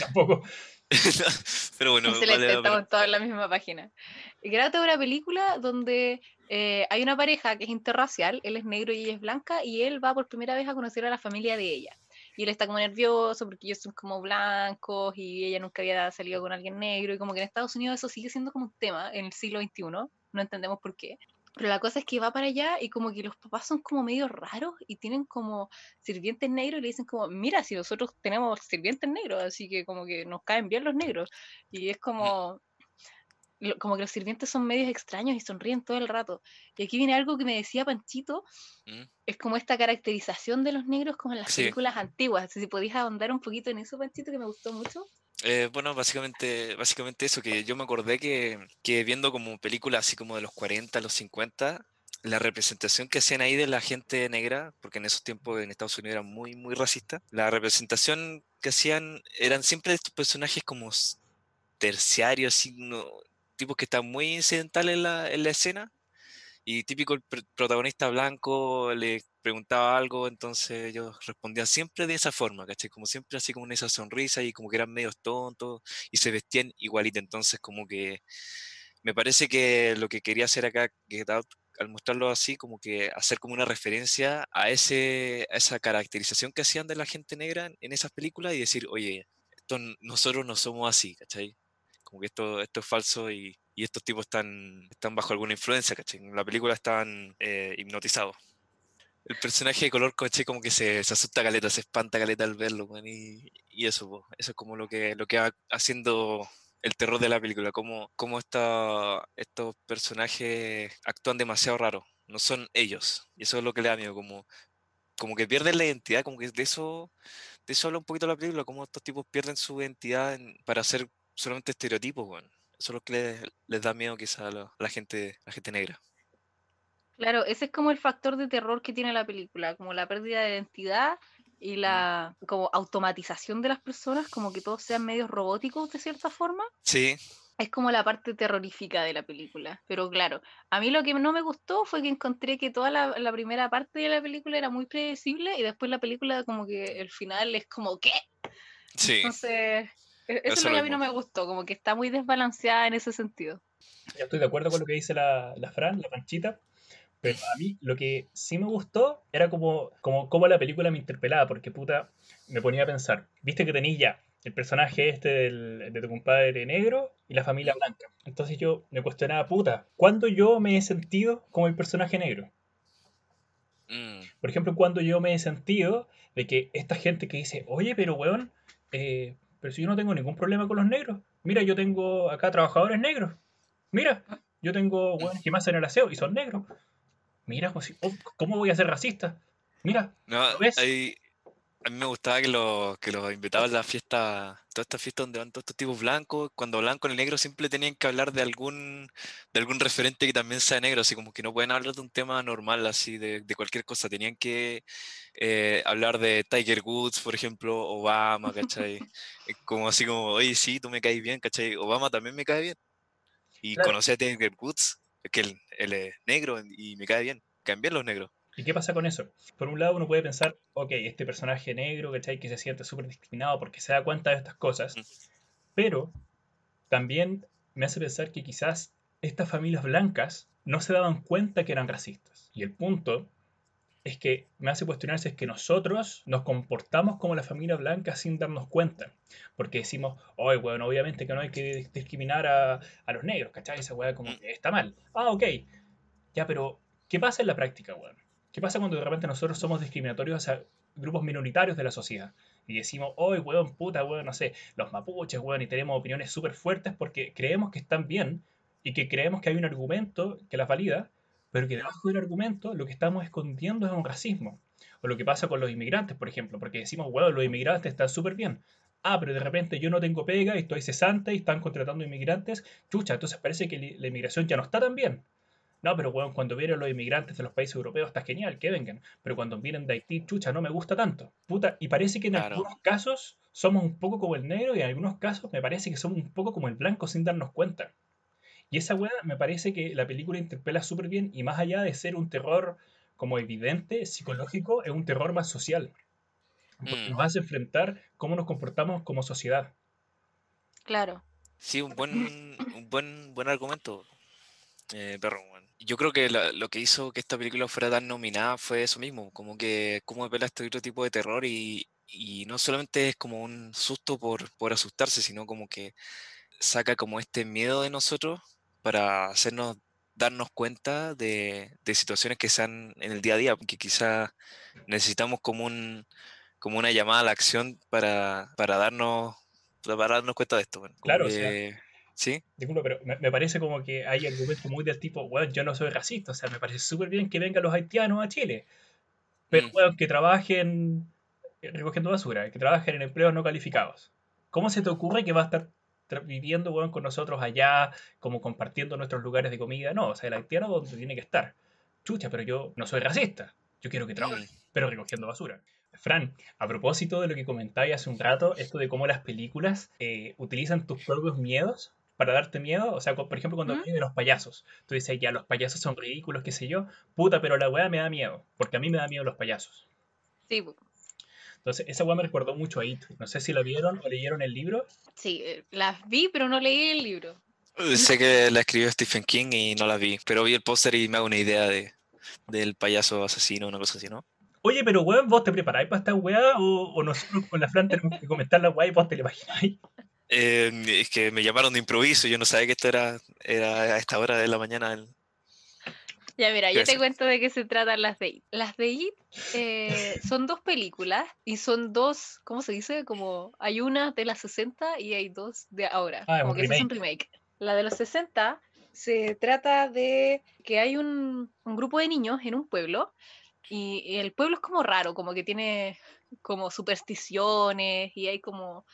Tampoco. Pero bueno, excelente, vale estamos todos en la misma página. Es una película donde eh, hay una pareja que es interracial, él es negro y ella es blanca, y él va por primera vez a conocer a la familia de ella. Y él está como nervioso porque ellos son como blancos y ella nunca había salido con alguien negro, y como que en Estados Unidos eso sigue siendo como un tema en el siglo XXI, no entendemos por qué. Pero la cosa es que va para allá y como que los papás son como medio raros y tienen como sirvientes negros y le dicen como, mira, si nosotros tenemos sirvientes negros, así que como que nos caen bien los negros. Y es como, lo- como que los sirvientes son medios extraños y sonríen todo el rato. Y aquí viene algo que me decía Panchito, ¿Mm? es como esta caracterización de los negros como en las Sí. películas antiguas. Si podías ahondar un poquito en eso, Panchito, que me gustó mucho. Eh, bueno, básicamente, básicamente eso, que yo me acordé que, que viendo como películas así como de los 40, los 50, la representación que hacían ahí de la gente negra, porque en esos tiempos en Estados Unidos era muy, muy racista, la representación que hacían eran siempre estos personajes como terciarios, así, no- tipos que están muy incidentales en la, en la escena, y típico el pr- protagonista blanco le preguntaba algo, entonces ellos respondían siempre de esa forma, ¿cachai? Como siempre así como en esa sonrisa y como que eran medios tontos y se vestían igualito, entonces como que me parece que lo que quería hacer acá al mostrarlo así, como que hacer como una referencia a, ese, a esa caracterización que hacían de la gente negra en, esas películas y decir, oye, nosotros no somos así, ¿cachai? Como que esto, esto es falso y, estos tipos están, están bajo alguna influencia, ¿cachai? En la película están eh, hipnotizados. El personaje de color coche como que se, asusta caleta, se espanta caleta al verlo, weón, y, eso, po, eso es como lo que, lo que va haciendo el terror de la película, cómo, cómo esta- estos personajes actúan demasiado raro, no son ellos, y eso es lo que le da miedo, como, como que pierden la identidad, como que de eso, de eso habla un poquito la película, cómo estos tipos pierden su identidad en- para hacer solamente estereotipos. Eso es lo que les, les da miedo quizá a la, a la gente, a la gente negra. Claro, ese es como el factor de terror que tiene la película, como la pérdida de identidad y la como automatización de las personas, como que todos sean medios robóticos de cierta forma. Sí, Es como la parte terrorífica de la película. Pero claro, a mí lo que no me gustó fue que encontré que toda la, la primera parte de la película era muy predecible y después la película como que el final es como ¿qué? sí. Entonces, e- eso, es lo que a mí no me gustó, como que está muy desbalanceada en ese sentido. Yo estoy de acuerdo con lo que dice la, la Fran, la panchita. Pero a mí lo que sí me gustó era como, como, como la película me interpelaba, porque puta, me ponía a pensar. Viste que tenéis ya el personaje este del- de tu compadre negro y la familia blanca. Entonces yo me cuestionaba, puta, ¿cuándo yo me he sentido como el personaje negro? Mm, Por ejemplo, cuando yo me he sentido de que esta gente que dice, oye, pero weón, eh, pero si yo no tengo ningún problema con los negros. Mira, yo tengo acá trabajadores negros. Mira, yo tengo weones que me hacen el aseo y son negros. Mira, oh, ¿cómo voy a ser racista? Mira, No, ¿Lo ves? ahí- a mí me gustaba que los que los invitaban a la fiesta, toda esta fiesta donde van todos estos tipos blancos, cuando hablaban con el negro siempre tenían que hablar de algún, de algún referente que también sea negro, así como que no pueden hablar de un tema normal, así de, de cualquier cosa, tenían que eh, hablar de Tiger Woods, por ejemplo, Obama, ¿cachai? Como así como, oye, sí, tú me caes bien, ¿cachai? Obama también me cae bien. Y Claro. conocí a Tiger Woods, que él, él es negro y me cae bien, caen bien los negros. ¿y qué pasa con eso? Por un lado uno puede pensar, ok, este personaje negro, ¿cachai? Que se siente súper discriminado porque se da cuenta de estas cosas. Mm. Pero también me hace pensar que quizás estas familias blancas no se daban cuenta que eran racistas. Y el punto es que me hace cuestionar si es que nosotros nos comportamos como la familia blanca sin darnos cuenta. Porque decimos, oye, bueno, obviamente que no hay que discriminar a, a los negros, ¿cachai? Esa weá como está mal. Ah, ok. Ya, pero ¿qué pasa en la práctica, weón? ¿Qué pasa cuando de repente nosotros somos discriminatorios hacia grupos minoritarios de la sociedad? y decimos, hoy, weón, puta, weón, no sé, los mapuches, weón, y tenemos opiniones súper fuertes porque creemos que están bien y que creemos que hay un argumento que las valida, pero que debajo del argumento lo que estamos escondiendo es un racismo. O lo que pasa con los inmigrantes, por ejemplo, porque decimos, weón, los inmigrantes están súper bien. Ah, pero de repente yo no tengo pega y estoy cesante y están contratando inmigrantes. Chucha, entonces parece que la inmigración ya no está tan bien. No, pero bueno, cuando vienen los inmigrantes de los países europeos está genial, que vengan. Pero cuando vienen de Haití, chucha, no me gusta tanto. Puta, y parece que en algunos casos somos un poco como el negro y en algunos casos me parece que somos un poco como el blanco sin darnos cuenta. Y esa weá me parece que la película interpela súper bien y más allá de ser un terror como evidente, psicológico, es un terror más social. Porque mm. nos hace enfrentar cómo nos comportamos como sociedad. Claro. Sí, un buen, un buen, buen argumento, eh, perro. Yo creo que lo que hizo que esta película fuera tan nominada fue eso mismo, como que cómo pela este otro tipo de terror y, y no solamente es como un susto por, por asustarse, sino como que saca como este miedo de nosotros para hacernos darnos cuenta de, de situaciones que sean en el día a día, porque quizá necesitamos como un, como una llamada a la acción para, para darnos para darnos cuenta de esto. claro, ¿Sí? Disculpa, pero me, parece como que hay argumentos muy del tipo, bueno, yo no soy racista, o sea, me parece súper bien que vengan los haitianos a Chile, pero mm. que trabajen recogiendo basura, que trabajen en empleos no calificados. ¿Cómo se te ocurre que va a estar viviendo bueno, con nosotros allá, como compartiendo nuestros lugares de comida? No, o sea, el haitiano donde tiene que estar. Chucha, pero yo no soy racista, yo quiero que trabaje, pero recogiendo basura. Fran, a propósito de lo que comentabas hace un rato, esto de cómo las películas eh, utilizan tus propios miedos para darte miedo, o sea, por ejemplo, cuando ¿Mm? de los payasos, tú dices, ya, los payasos son ridículos, qué sé yo, puta, pero la weá me da miedo, porque a mí me da miedo los payasos. Sí. Entonces, esa weá me recordó mucho a It. No sé si la vieron o leyeron el libro. Sí, eh, las vi, pero no leí el libro. Sé que la escribió Stephen King y no la vi, pero vi el póster y me hago una idea de, del payaso asesino, una cosa así, ¿no? Oye, pero weón, ¿vos te preparáis para esta weá? O, o nosotros con la Fran tenemos que comentar la weá y vos te la imagináis? Eh, es que me llamaron de improviso, yo no sabía que esto era, era a esta hora de la mañana. Ya, mira, yo te cuento de qué se tratan las de IT. Las de IT eh, son dos películas y son dos, ¿cómo se dice? Como hay una de las 60 y hay dos de ahora. Ah, como que es un remake. La de los 60 se trata de que hay un, un grupo de niños en un pueblo y el pueblo es como raro, como que tiene como supersticiones y hay como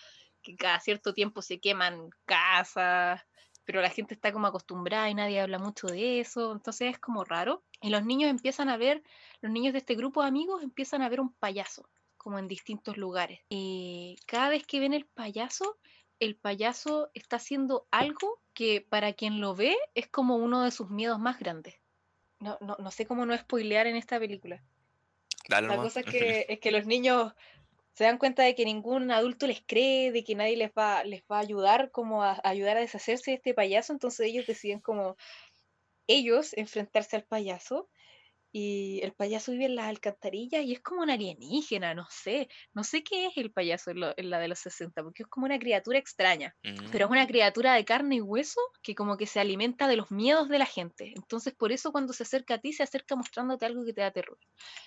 que cada cierto tiempo se queman casas, pero la gente está como acostumbrada y nadie habla mucho de eso, entonces es como raro. Y los niños empiezan a ver, los niños de este grupo de amigos empiezan a ver un payaso, como en distintos lugares. Y cada vez que ven el payaso, el payaso está haciendo algo que para quien lo ve es como uno de sus miedos más grandes no, no, no sé cómo no spoilear en esta película. la cosa es que, es que los niños se dan cuenta de que ningún adulto les cree, de que nadie les va, les va a ayudar como a, a, ayudar a deshacerse de este payaso, entonces ellos deciden como ellos enfrentarse al payaso y el payaso vive en las alcantarillas y es como un alienígena, no sé, no sé qué es el payaso en, la de los 60, porque es como una criatura extraña, pero es mm. una criatura de carne y hueso que como que se alimenta de los miedos de la gente, entonces por eso cuando se acerca a ti se acerca mostrándote algo que te da terror.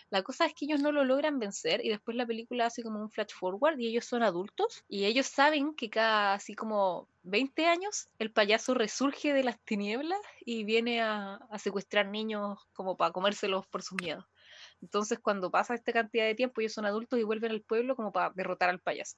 La cosa es que ellos no lo logran vencer y después la película hace como un flash forward y ellos son adultos y ellos saben que cada así como 20 años, el payaso resurge de las tinieblas y viene a, secuestrar niños como para comérselos por sus miedos. Entonces, cuando pasa esta cantidad de tiempo, ellos son adultos y vuelven al pueblo como para derrotar al payaso.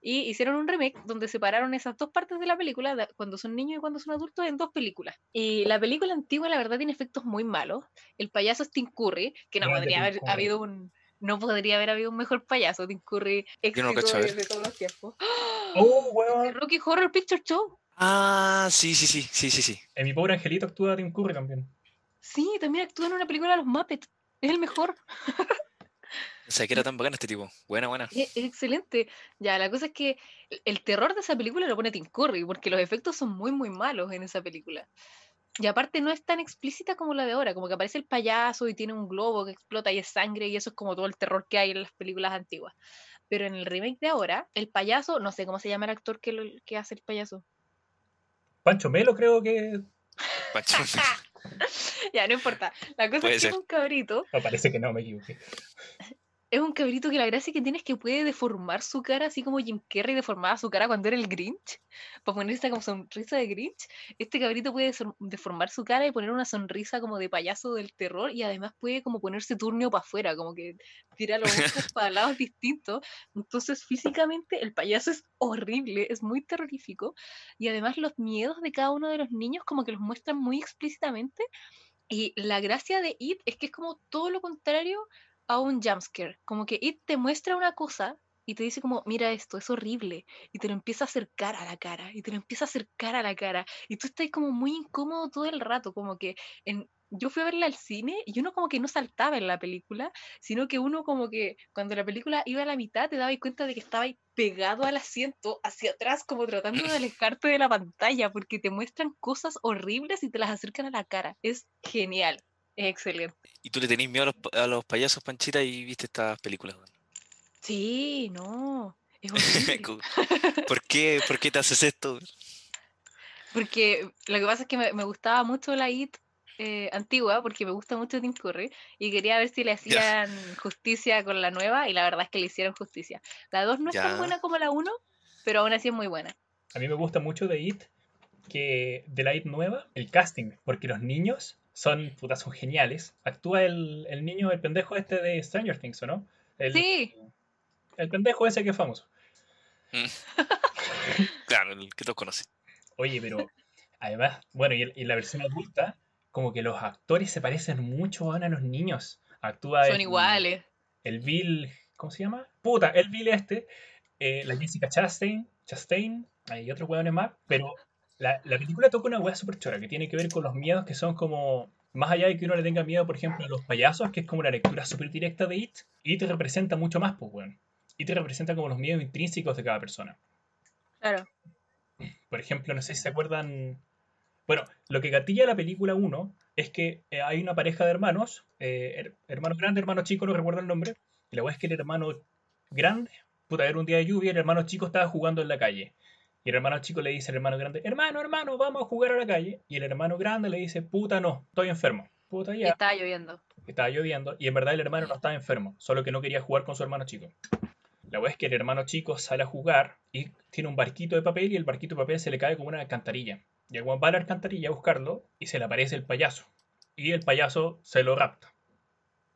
Y hicieron un remake donde separaron esas dos partes de la película, cuando son niños y cuando son adultos, en dos películas. Y la película antigua, la verdad, tiene efectos muy malos. El payaso es Tim Curry, que no podría haber habido un, no podría haber habido un mejor payaso. Tim Curry éxito desde todos los tiempos. ¡Oh, Rocky Horror Picture Show. Ah, sí, sí, sí, sí, sí, sí. En mi pobre angelito actúa Tim Curry también. Sí, también actúa en una película de los Muppets. Es el mejor. O sea, que era tan bacán este tipo. Buena, buena. Es, excelente. Ya, la cosa es que el terror de esa película lo pone Tim Curry, porque los efectos son muy, muy malos en esa película. Y aparte no es tan explícita como la de ahora, como que aparece el payaso y tiene un globo que explota y es sangre y eso es como todo el terror que hay en las películas antiguas. Pero en el remake de ahora, el payaso, no sé cómo se llama el actor que, que hace el payaso. Pancho Melo creo que... Pancho ya, no importa. La cosa es que es un cabrito. No, parece que no, me equivoqué. Es un cabrito que la gracia que tiene es que puede deformar su cara, así como Jim Carrey deformaba su cara cuando era el Grinch, para ponerse como sonrisa de Grinch. Este cabrito puede deformar su cara y poner una sonrisa como de payaso del terror y además puede como ponerse turnio para afuera, como que tira los ojos para lados distintos. Entonces físicamente el payaso es horrible, es muy terrorífico y además los miedos de cada uno de los niños como que los muestran muy explícitamente. Y la gracia de It es que es como todo lo contrario a un jumpscare. Como que It te muestra una cosa y te dice como, mira esto, es horrible. Y te lo empieza a acercar a la cara. Y te lo empieza a acercar a la cara. Y tú estás como muy incómodo todo el rato. Como que en, yo fui a verla al cine y uno como que no saltaba en la película, sino que uno como que cuando la película iba a la mitad te dabas cuenta de que estaba ahí pegado al asiento, hacia atrás, como tratando de alejarte de la pantalla, porque te muestran cosas horribles y te las acercan a la cara. Es genial. Es excelente. ¿Y tú le tenés miedo a los, payasos, Panchita, y viste estas películas? Sí, no. Es ¿Por, qué, ¿Por qué te haces esto? Porque lo que pasa es que me, gustaba mucho la IT eh, antigua, porque me gusta mucho Tim Curry, y quería ver si le hacían justicia con la nueva, y la verdad es que le hicieron justicia. La 2 no es tan buena como la 1, pero aún así es muy buena. A mí me gusta mucho de IT, que de la IT nueva, el casting, porque los niños son, putas, son geniales. Actúa el, el, niño, el pendejo este de Stranger Things, ¿o no? El, sí. El pendejo ese que es famoso. Mm. claro, el que todos conocen. Oye, pero además, bueno, y, y, la versión adulta, como que los actores se parecen mucho a los niños. Actúa Son iguales. El Bill, ¿cómo se llama? Puta, el Bill este, eh, la Jessica Chastain, Chastain, hay otros hueones más, pero la, película toca una hueá súper chora que tiene que ver con los miedos que son como. Más allá de que uno le tenga miedo, por ejemplo, a los payasos, que es como una lectura súper directa de It, It representa mucho más, pues, weón. It representa como los miedos intrínsecos de cada persona. Claro. Por ejemplo, no sé si se acuerdan. Bueno, lo que gatilla la película 1 es que eh, hay una pareja de hermanos, eh, hermano grande, hermano chico, no recuerdo el nombre. Y la weá es que el hermano grande, puta, era un día de lluvia, el hermano chico estaba jugando en la calle. Y el hermano chico le dice al hermano grande, hermano, hermano, vamos a jugar a la calle. Y el hermano grande le dice, puta, no, estoy enfermo. Puta, ya. estaba lloviendo. Estaba lloviendo. Y en verdad el hermano no estaba enfermo, solo que no quería jugar con su hermano chico. La verdad es que el hermano chico sale a jugar y tiene un barquito de papel y el barquito de papel se le cae como una alcantarilla. Y el va a la alcantarilla a buscarlo y se le aparece el payaso. Y el payaso se lo rapta.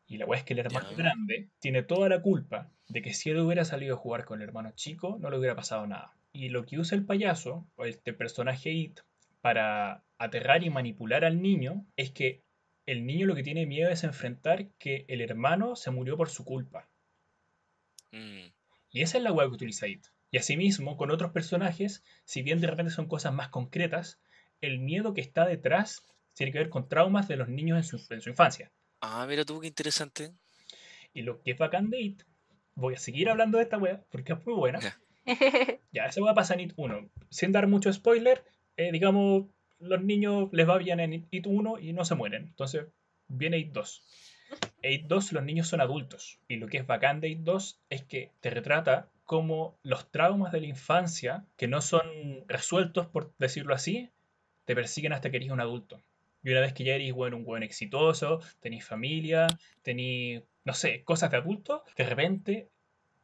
Y la weá es que el hermano grande tiene toda la culpa de que si él hubiera salido a jugar con el hermano chico, no le hubiera pasado nada. Y lo que usa el payaso, o este personaje It, para aterrar y manipular al niño, es que el niño lo que tiene miedo es enfrentar que el hermano se murió por su culpa. Mm. Y esa es la web que utiliza It. Y asimismo, con otros personajes, si bien de repente son cosas más concretas, el miedo que está detrás tiene que ver con traumas de los niños en su, en su infancia. Ah, mira tú, qué interesante. Y lo que es bacán de It, voy a seguir hablando de esta web porque es muy buena. ya, esa va a pasar en IT 1. Sin dar mucho spoiler, eh, digamos, los niños les va bien en IT 1 y no se mueren. Entonces, viene IT 2. IT 2 los niños son adultos. Y lo que es bacán de IT 2 es que te retrata como los traumas de la infancia, que no son resueltos, por decirlo así, te persiguen hasta que eres un adulto. Y una vez que ya eres bueno, un buen exitoso, tenés familia, tenés, no sé, cosas de adulto, de repente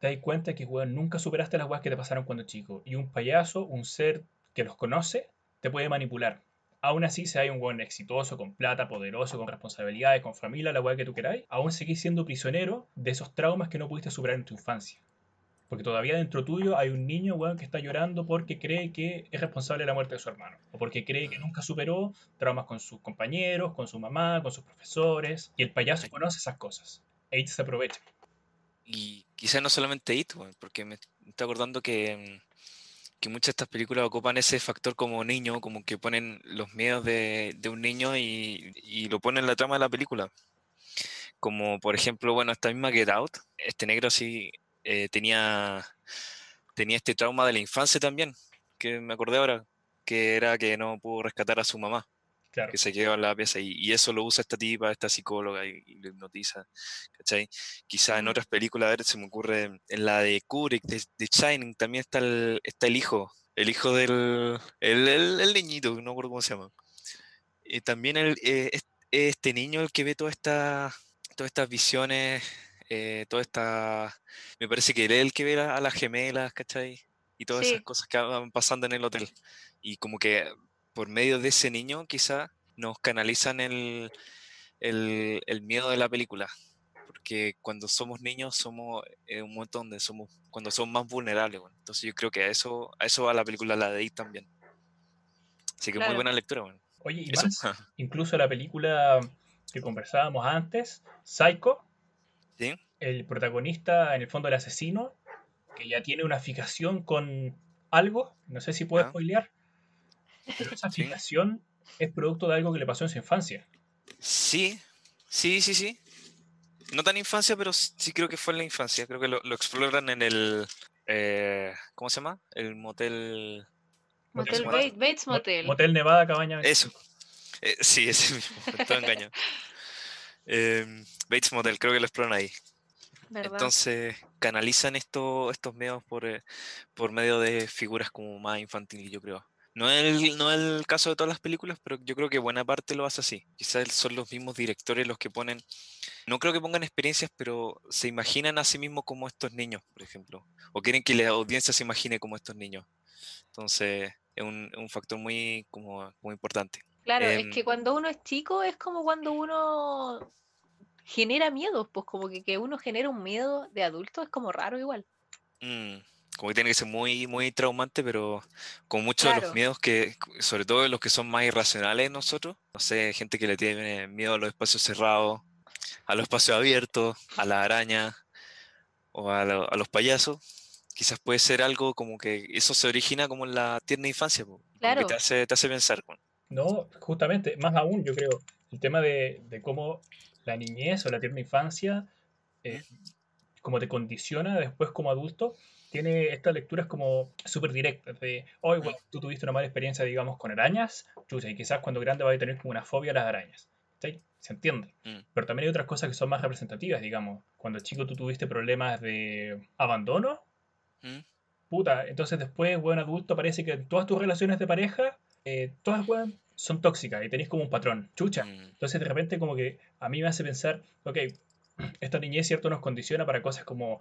te das cuenta que, weón, nunca superaste las weas que te pasaron cuando chico. Y un payaso, un ser que los conoce, te puede manipular. Aún así, si hay un weón exitoso, con plata, poderoso, con responsabilidades, con familia, la wea que tú queráis, aún seguís siendo prisionero de esos traumas que no pudiste superar en tu infancia. Porque todavía dentro tuyo hay un niño, weón, que está llorando porque cree que es responsable de la muerte de su hermano. O porque cree que nunca superó traumas con sus compañeros, con su mamá, con sus profesores. Y el payaso conoce esas cosas. E se aprovecha. Y quizás no solamente It, porque me estoy acordando que, mm, que, muchas de estas películas ocupan ese factor como niño, como que ponen los miedos de, un niño y, lo ponen en la trama de la película. Como por ejemplo, bueno, esta misma Get Out, este negro sí eh, tenía, tenía este trauma de la infancia también, que me acordé ahora, que era que no pudo rescatar a su mamá que se quedó en la pieza y, eso lo usa esta tipa, esta psicóloga y, lo hipnotiza, ¿cachai? Quizá en otras películas, a ver, se me ocurre, en la de Kubrick, de, Shining, también está el, está el hijo, el hijo del, el, el, niñito, no recuerdo cómo se llama. Y también el, eh, este niño el que ve toda esta, todas estas visiones eh, toda esta... Me parece que él es el que ve a, a las gemelas, ¿cachai? Y todas esas Sí, cosas que van pasando en el hotel. Y como que por medio de ese niño quizá nos canalizan el, el, el miedo de la película. Porque cuando somos niños somos en un momento donde somos, cuando somos más vulnerables. bueno. Entonces yo creo que a eso, a eso va la película La de It también. Así que muy buena lectura, bueno. Oye, y más, incluso la película que conversábamos antes, Psycho, ¿Sí? el protagonista, en el fondo el asesino, que ya tiene una fijación con algo, no sé si puedo Ya. spoilear, pero esa Sí. fijación es producto de algo que le pasó en su infancia. Sí, sí, sí, sí. No tan infancia, pero sí creo que fue en la infancia. Creo que lo, lo exploran en el... eh, ¿Cómo se llama? El motel... Motel Bates, Bates Mo- Motel. Motel Nevada, cabaña. Eso. Eh, sí, ese mismo. Todo engaño. Em, Bates Motel, creo que lo exploran ahí. ¿Verdad? Entonces canalizan esto, estos medios por, eh, por medio de figuras como más infantiles, yo creo. No es, el, no es el caso de todas las películas, pero yo creo que buena parte lo hace así. Quizás son los mismos directores los que ponen, no creo que pongan experiencias, pero se imaginan a sí mismos como estos niños, por ejemplo. O quieren que la audiencia se imagine como estos niños. Entonces es un, un factor muy, como, muy importante. Claro, es Em, que cuando uno es chico es como cuando uno genera miedos, pues como que, que uno genera un miedo de adulto es como raro igual. Mm, como que tiene que ser muy, muy traumante, pero con muchos de los Claro. miedos que, sobre todo los que son más irracionales en nosotros, no sé, gente que le tiene miedo a los espacios cerrados, a los espacios abiertos, a la araña o a, lo- a los payasos, quizás puede ser algo como que eso se origina como en la tierna infancia, como que Claro. te hace, te hace pensar. No, justamente, más aún, yo creo, el tema de, de cómo la niñez o la tierna infancia, eh, como te condiciona después como adulto, tiene estas lecturas como súper directas, de, oh, igual, tú tuviste una mala experiencia, digamos, con arañas, chucha, y quizás cuando grande vas a tener como una fobia a las arañas. ¿sí? Se entiende. Mm. Pero también hay otras cosas que son más representativas, digamos. Cuando chico tú tuviste problemas de abandono, ¿Mm? puta, entonces después, buen adulto, parece que todas tus relaciones de pareja, eh, todas, weón, son tóxicas y tenés como un patrón. Chucha. Mm, Entonces de repente como que a mí me hace pensar, ok, esta niñez cierto nos condiciona para cosas como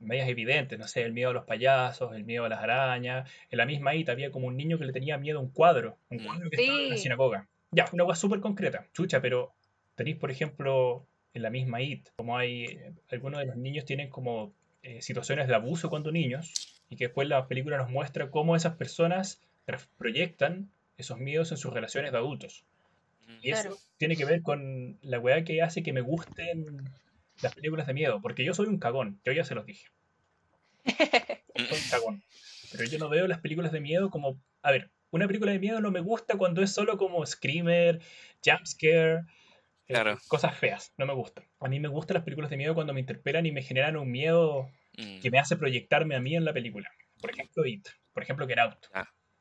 medias evidentes, no sé, el miedo a los payasos, el miedo a las arañas. En la misma IT había como un niño que le tenía miedo a un cuadro, un Mm. cuadro que estaba en la sinagoga. Ya, una cosa súper concreta, chucha, pero tenéis, por ejemplo, en la misma IT, como hay, eh, algunos de los niños tienen como eh, situaciones de abuso cuando niños, y que después la película nos muestra cómo esas personas proyectan esos miedos en sus relaciones de adultos. Y eso Claro. tiene que ver con la weá que hace que me gusten las películas de miedo. Porque yo soy un cagón, yo ya se los dije. Soy un cagón. Pero yo no veo las películas de miedo como. A ver, una película de miedo no me gusta cuando es solo como screamer, jumpscare, eh, Claro. cosas feas. No me gusta. A mí me gustan las películas de miedo cuando me interpelan y me generan un miedo Mm. que me hace proyectarme a mí en la película. Por ejemplo, It. Por ejemplo, Get Out.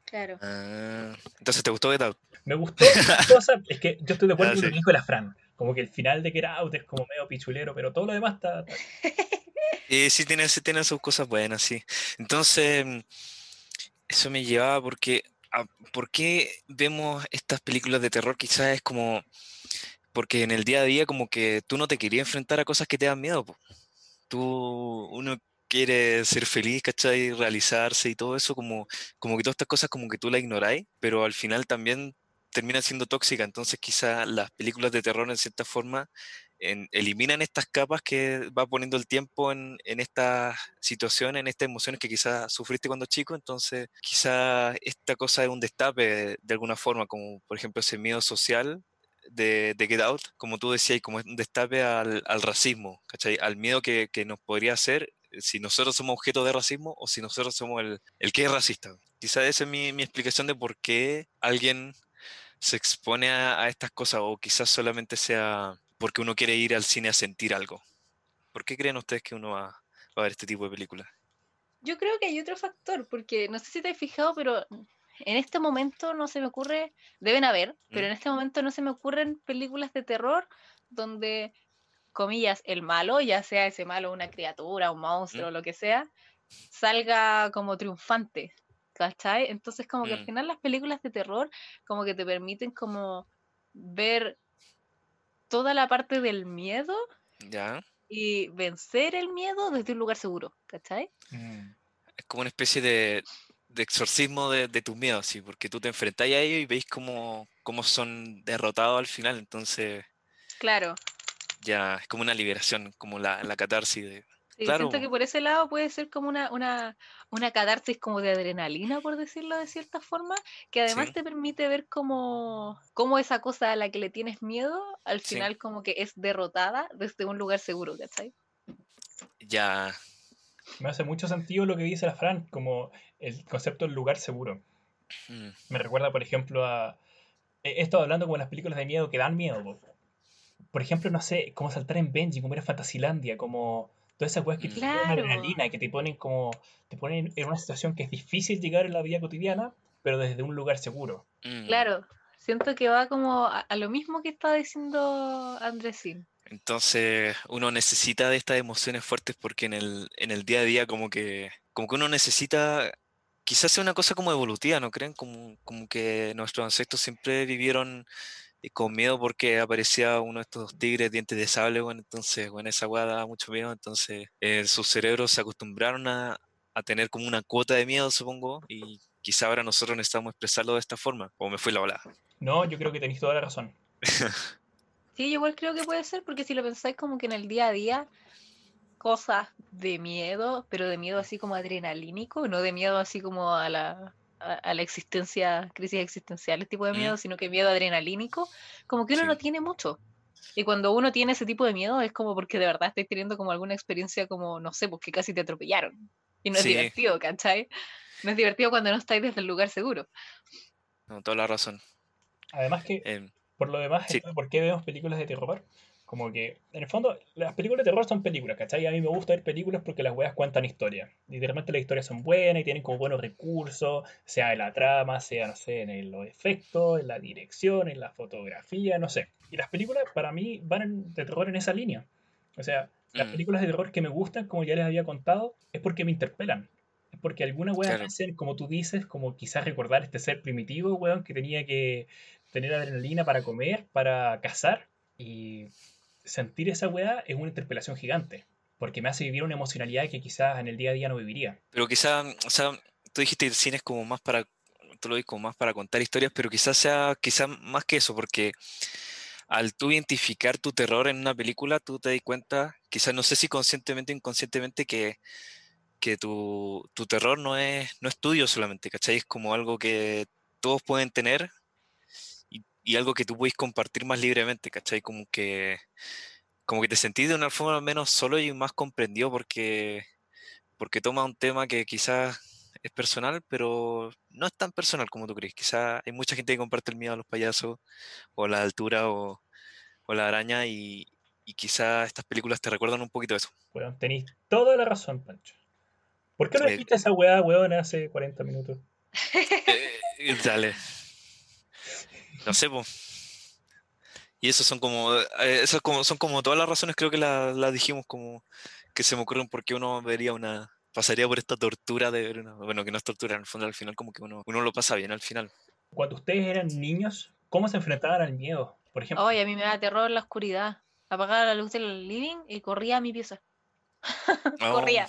Claro. Ah, entonces, ¿te gustó Get Out? Me gustó cosa, es que yo estoy de acuerdo Ah, con lo sí. que dijo la Fran. Como que el final de Get Out es como medio pichulero, pero todo lo demás está. Eh, sí, tiene, sí tiene sus cosas buenas, sí. Entonces, mm, eso me llevaba porque, a- ¿por qué vemos estas películas de terror? Quizás es como, porque en el día a día como que tú no te querías enfrentar a cosas que te dan miedo, po. Tú, uno quiere ser feliz, ¿cachai? Realizarse y todo eso, como, como que todas estas cosas como que tú las ignoráis, pero al final también terminan siendo tóxicas, entonces quizás las películas de terror en cierta forma en- eliminan estas capas que va poniendo el tiempo en, en estas situaciones, en estas emociones que quizás sufriste cuando chico, entonces quizás esta cosa es un destape de alguna forma, como por ejemplo ese miedo social de, de Get Out, como tú decías, como un destape al, al racismo, ¿cachai? Al miedo que, que nos podría hacer si nosotros somos objeto de racismo o si nosotros somos el, el que es racista. Quizás esa es mi, mi explicación de por qué alguien se expone a, a estas cosas o quizás solamente sea porque uno quiere ir al cine a sentir algo. ¿Por qué creen ustedes que uno va, va a ver este tipo de películas? Yo creo que hay otro factor, porque no sé si te has fijado, pero en este momento no se me ocurre, deben haber, pero ¿Mm? en este momento no se me ocurren películas de terror donde, comillas, el malo, ya sea ese malo una criatura, un monstruo, lo que sea, salga como triunfante. ¿Cachai? Entonces como que al Mm. final las películas de terror como que te permiten como ver toda la parte del miedo ¿Ya? y vencer el miedo desde un lugar seguro, ¿cachai? Mm. Es como una especie de, de exorcismo de, de tus miedos, sí, porque tú te enfrentas a ellos y veis cómo, cómo son derrotados al final, entonces Claro. ya es como una liberación, como la, la catarsis de... Sí, Claro. siento que por ese lado puede ser como una, una, una catarsis como de adrenalina, por decirlo de cierta forma, que además Sí. te permite ver cómo, cómo esa cosa a la que le tienes miedo, al Sí. final como que es derrotada desde un lugar seguro, ¿cachai? Ya, Me hace mucho sentido lo que dice la Fran, como el concepto del lugar seguro. mm, Me recuerda, por ejemplo, a. He estado hablando como las películas de miedo que dan miedo. po. Por ejemplo, no sé, como saltar en Benji, como era Fantasilandia, como todas esas weas que te ponen adrenalina, que te ponen como. te ponen en una situación que es difícil llegar en la vida cotidiana, pero desde un lugar seguro. mm. Claro, siento que va como a, a lo mismo que está diciendo Andresín. Entonces uno necesita de estas emociones fuertes porque en el, en el día a día como que, como que uno necesita, quizás sea una cosa como evolutiva, ¿no creen? Como, como que nuestros ancestros siempre vivieron eh, con miedo porque aparecía uno de estos tigres dientes de sable, bueno, entonces, bueno, esa hueá daba mucho miedo, entonces eh, sus cerebros se acostumbraron a, a tener como una cuota de miedo, supongo, y quizá ahora nosotros necesitamos expresarlo de esta forma, o me fui la ola. No, yo creo que tenéis toda la razón. Sí, yo igual creo que puede ser, porque si lo pensáis como que en el día a día, cosas de miedo, pero de miedo así como adrenalínico, no de miedo así como a la, a, a la existencia, crisis existenciales tipo de Mm. miedo, sino que miedo adrenalínico, como que uno Sí. no tiene mucho. Y cuando uno tiene ese tipo de miedo es como porque de verdad estáis teniendo como alguna experiencia como, no sé, porque casi te atropellaron. Y no es Sí. divertido, ¿cachai? No es divertido cuando no estáis desde el lugar seguro. No, toda la razón. Además que Em, Por lo demás, Sí. ¿por qué vemos películas de terror? Como que, en el fondo, las películas de terror son películas, ¿cachai? A mí me gusta ver películas porque las weas cuentan historias. Y de repente las historias son buenas y tienen como buenos recursos, sea en la trama, sea, no sé, en los efectos, en la dirección, en la fotografía, no sé. Y las películas, para mí, van en- de terror en esa línea. O sea, las Mm. películas de terror que me gustan, como ya les había contado, es porque me interpelan. Es porque alguna wea Claro. hacen, como tú dices, como quizás recordar este ser primitivo, weón, que tenía que tener adrenalina para comer, para cazar. Y sentir esa weá es una interpelación gigante. Porque me hace vivir una emocionalidad que quizás en el día a día no viviría. Pero quizá, o sea, tú dijiste que el cine es como más para, tú lo dices como más para contar historias, pero quizás sea, quizás más que eso, porque al tú identificar tu terror en una película, tú te das cuenta, quizás no sé si conscientemente o inconscientemente, que, que tu, tu terror no es, no es tuyo solamente, ¿cachai? Es como algo que todos pueden tener y, algo que tú puedes compartir más libremente, ¿cachai? Como que, como que te sentís de una forma menos solo y más comprendido porque porque toma un tema que quizás es personal, pero no es tan personal como tú crees. Quizás hay mucha gente que comparte el miedo a los payasos, o a la altura, o, o la araña, y, y quizás estas películas te recuerdan un poquito eso. Weón, tenéis toda la razón, Pancho. ¿Por qué no Eh, dijiste esa weá, weón, hace 40 minutos? Eh, dale. No sé, po. Y eso son como, eh, esas como, son como todas las razones, creo que las las dijimos como que se me ocurren porque uno vería una, pasaría por esta tortura de ver una, bueno, que no es tortura, en el fondo al final como que uno, uno lo pasa bien al final. Cuando ustedes eran niños, ¿cómo se enfrentaban al miedo? Por ejemplo, Ay, a mí me da terror la oscuridad. Apagaba la luz del living y corría a mi pieza. Oh. Corría.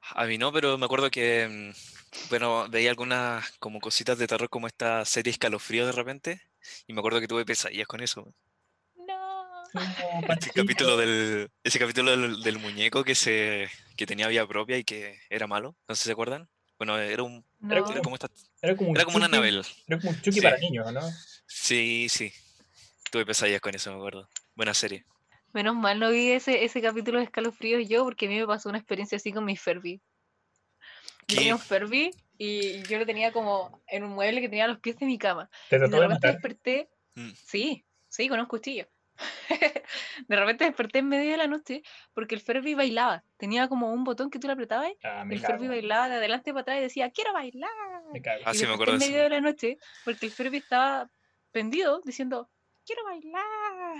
A mí no, pero me acuerdo que, mm, bueno, veía algunas como cositas de terror como esta serie Escalofrío de repente, y me acuerdo que tuve pesadillas con eso. No. no, Ese capítulo del, ese capítulo del, del muñeco que se, que tenía vida propia y que era malo, no sé si se acuerdan. Bueno, era un, No. era como esta, era como un era como una Chucky- Anabel. Era como un Chucky Sí. para niños, ¿no? Sí, sí. Tuve pesadillas con eso, me acuerdo. Buena serie. Menos mal no vi ese, ese capítulo de escalofríos yo, porque a mí me pasó una experiencia así con mi Furby. Tenía un Furby y yo lo tenía como en un mueble que tenía a los pies de mi cama. Te Y de repente matar. desperté, Mm. sí, sí, con un cuchillo. de repente desperté en medio de la noche porque el Furby bailaba. Tenía como un botón que tú le apretabas Ah, el Furby bailaba de adelante para atrás y decía, quiero bailar. me cago. Ah, y sí, me acuerdo en de medio eso. de la noche porque el Furby estaba prendido diciendo, quiero bailar.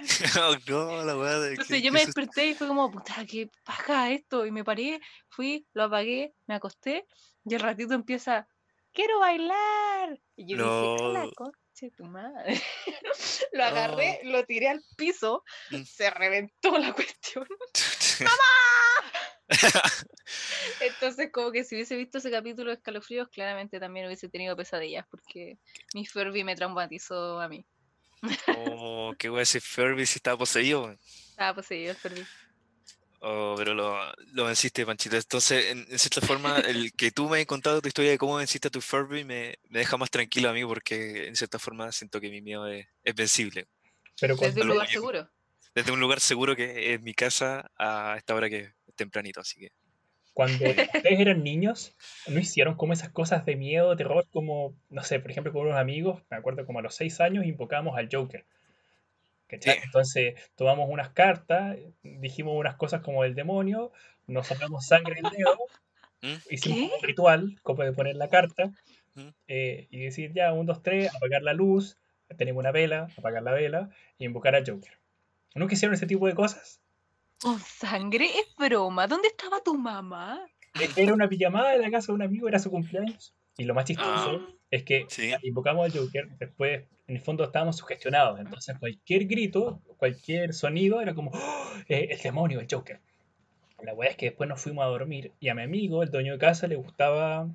Oh, no, la de Entonces que- yo me desperté y fue como, puta, qué paja esto. Y me paré, fui, lo apagué, me acosté y al ratito empieza, quiero bailar. Y yo dije, "A la No. concha conche tu madre. lo agarré, lo tiré al piso, Mm. se reventó la cuestión. Entonces, como que si hubiese visto ese capítulo de escalofríos, claramente también hubiese tenido pesadillas, porque mi Furby me traumatizó a mí. Oh, qué wea ese Furby si estaba poseído. weón. Estaba poseído el Furby. Oh, pero lo, lo venciste, Panchito. Entonces, en, en cierta forma, el que tú me hayas contado tu historia de cómo venciste a tu Furby me, me deja más tranquilo a mí porque en cierta forma siento que mi miedo es, es vencible. Pero Desde un lugar seguro. Desde un lugar seguro que es mi casa a esta hora que es tempranito, así que... cuando ustedes eran niños, ¿no hicieron como esas cosas de miedo, terror, como, no sé, por ejemplo, con unos amigos, me acuerdo como a los seis años, invocamos al Joker. ¿cachai? Sí. Entonces tomamos unas cartas, dijimos unas cosas como el demonio, nos sacamos sangre del dedo, ¿Mm? hicimos ¿Qué? un ritual, como de poner la carta, ¿Mm? eh, y decir ya, un, dos, tres, apagar la luz, tenemos una vela, apagar la vela, y invocar al Joker. ¿Nunca hicieron ese tipo de cosas? ¿Con sangre? Es broma. ¿Dónde estaba tu mamá? Era una pijamada en la casa de un amigo, era su cumpleaños. Y lo más chistoso Ah. es que Sí. invocamos al Joker, después en el fondo estábamos sugestionados. Entonces cualquier grito, cualquier sonido era como ¡Oh! Eh, el demonio, el Joker. La weá es que después nos fuimos a dormir y a mi amigo, el dueño de casa, le gustaba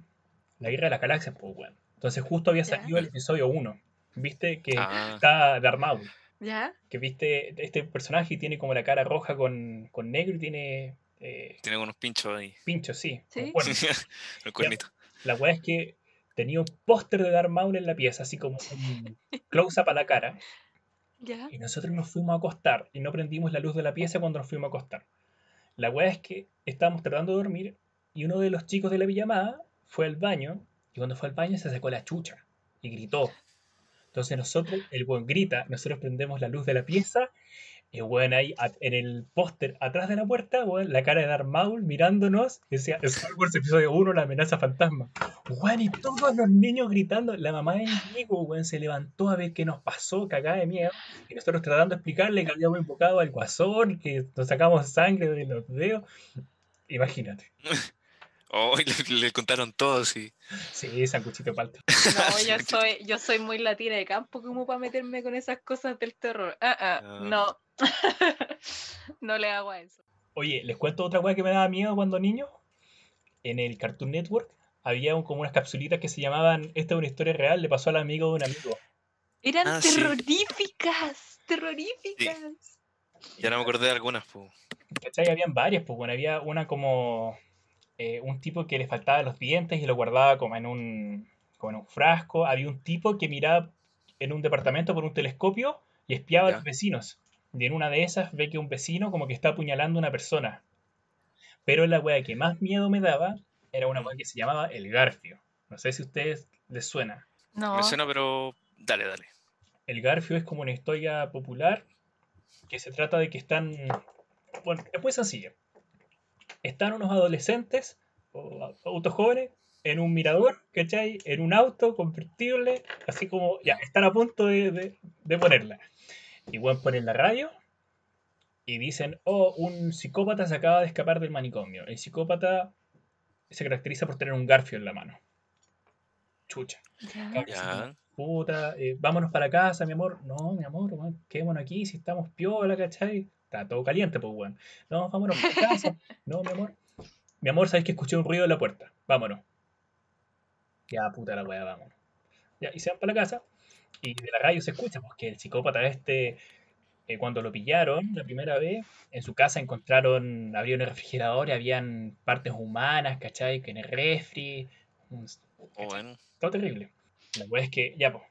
la guerra de las galaxias, pues weón. Entonces justo había Ya. salido el episodio 1. ¿Viste? Que Ah, está Darth Maul. ¿Ya? Que viste, este personaje tiene como la cara roja con, con negro y tiene eh, tiene unos pinchos ahí. pinchos, sí. Sí. cuernos. Los cuernitos. La weá es que tenía un póster de Darth Maul en la pieza, así como un close-up a la cara. ¿Ya? Y nosotros nos fuimos a acostar y no prendimos la luz de la pieza cuando nos fuimos a acostar. La weá es que estábamos tratando de dormir y uno de los chicos de la pijamada fue al baño y cuando fue al baño se sacó la chucha y gritó. Entonces nosotros, el buen grita, nosotros prendemos la luz de la pieza y weón ahí en el póster atrás de la puerta, la cara de Darth Maul mirándonos decía Star Wars episodio 1, la amenaza fantasma. Weón, y todos los niños gritando, la mamá de amigo, weón, se levantó a ver qué nos pasó, cagada de miedo. Y nosotros tratando de explicarle que habíamos invocado al guasón, que nos sacamos sangre de los dedos. Imagínate. Oh, le, le contaron todos y... Sí, sanguchito de palta. No, yo soy, yo soy muy latina de campo como para meterme con esas cosas del terror. Ah, ah, Ah. no. no le hago a eso. Oye, les cuento otra weá que me daba miedo cuando niño. En el Cartoon Network había un- como unas capsulitas que se llamaban Esta es una historia real, le pasó al amigo de un amigo. Eran Ah, sí. terroríficas, terroríficas. Ya no me acordé de algunas, pues. ¿Cachai? Habían varias, pues bueno, había una como eh, un tipo que le faltaban los dientes y lo guardaba como en un, como en un frasco. Había un tipo que miraba en un departamento por un telescopio y espiaba a los vecinos. Y en una de esas ve que un vecino como que está apuñalando a una persona. Pero la wea que más miedo me daba era una wea que se llamaba el Garfio. No sé si a ustedes les suena. No. Me suena, pero dale, dale. El Garfio es como una historia popular que se trata de que están. Bueno, es muy sencillo. Están unos adolescentes o adultos jóvenes en un mirador, ¿cachai? En un auto convertible, así como ya, están a punto de, de- de ponerla. Y bueno, ponen la radio y dicen: Oh, un psicópata se acaba de escapar del manicomio. El psicópata se caracteriza por tener un garfio en la mano. Chucha. Ya. Cabros, Ya. puta, eh, vámonos para casa, mi amor. No, mi amor, quedémonos aquí si estamos piola, ¿cachai? Está todo caliente, pues, weón. No, vámonos para casa. No, mi amor. Mi amor, sabes que escuché un ruido en la puerta. Vámonos. Ya, puta la weá, vámonos. Ya, y se van para la casa. Y de la radio se escucha, pues, que el psicópata este, eh, cuando lo pillaron la primera vez, en su casa encontraron, abrieron el refrigerador y habían partes humanas, ¿cachai? Que en el refri. un- Oh, bueno. Todo terrible. La weá es que, ya, pues,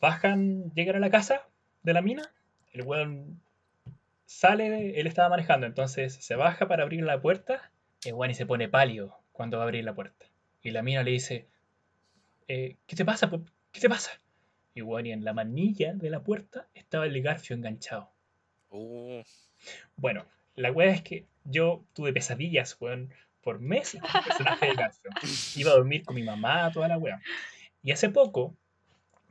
bajan, llegan a la casa de la mina, el weón sale, de- él estaba manejando, entonces se baja para abrir la puerta, y se pone pálido cuando va a abrir la puerta. Y la mina le dice, eh, ¿qué te pasa? ¿Qué te pasa? Y y en la manilla de la puerta estaba el garfio enganchado. Uh, Bueno, la weá es que yo tuve pesadillas, weón, por meses con el personaje de Garfio. Iba a dormir con mi mamá, toda la weá. Y hace poco,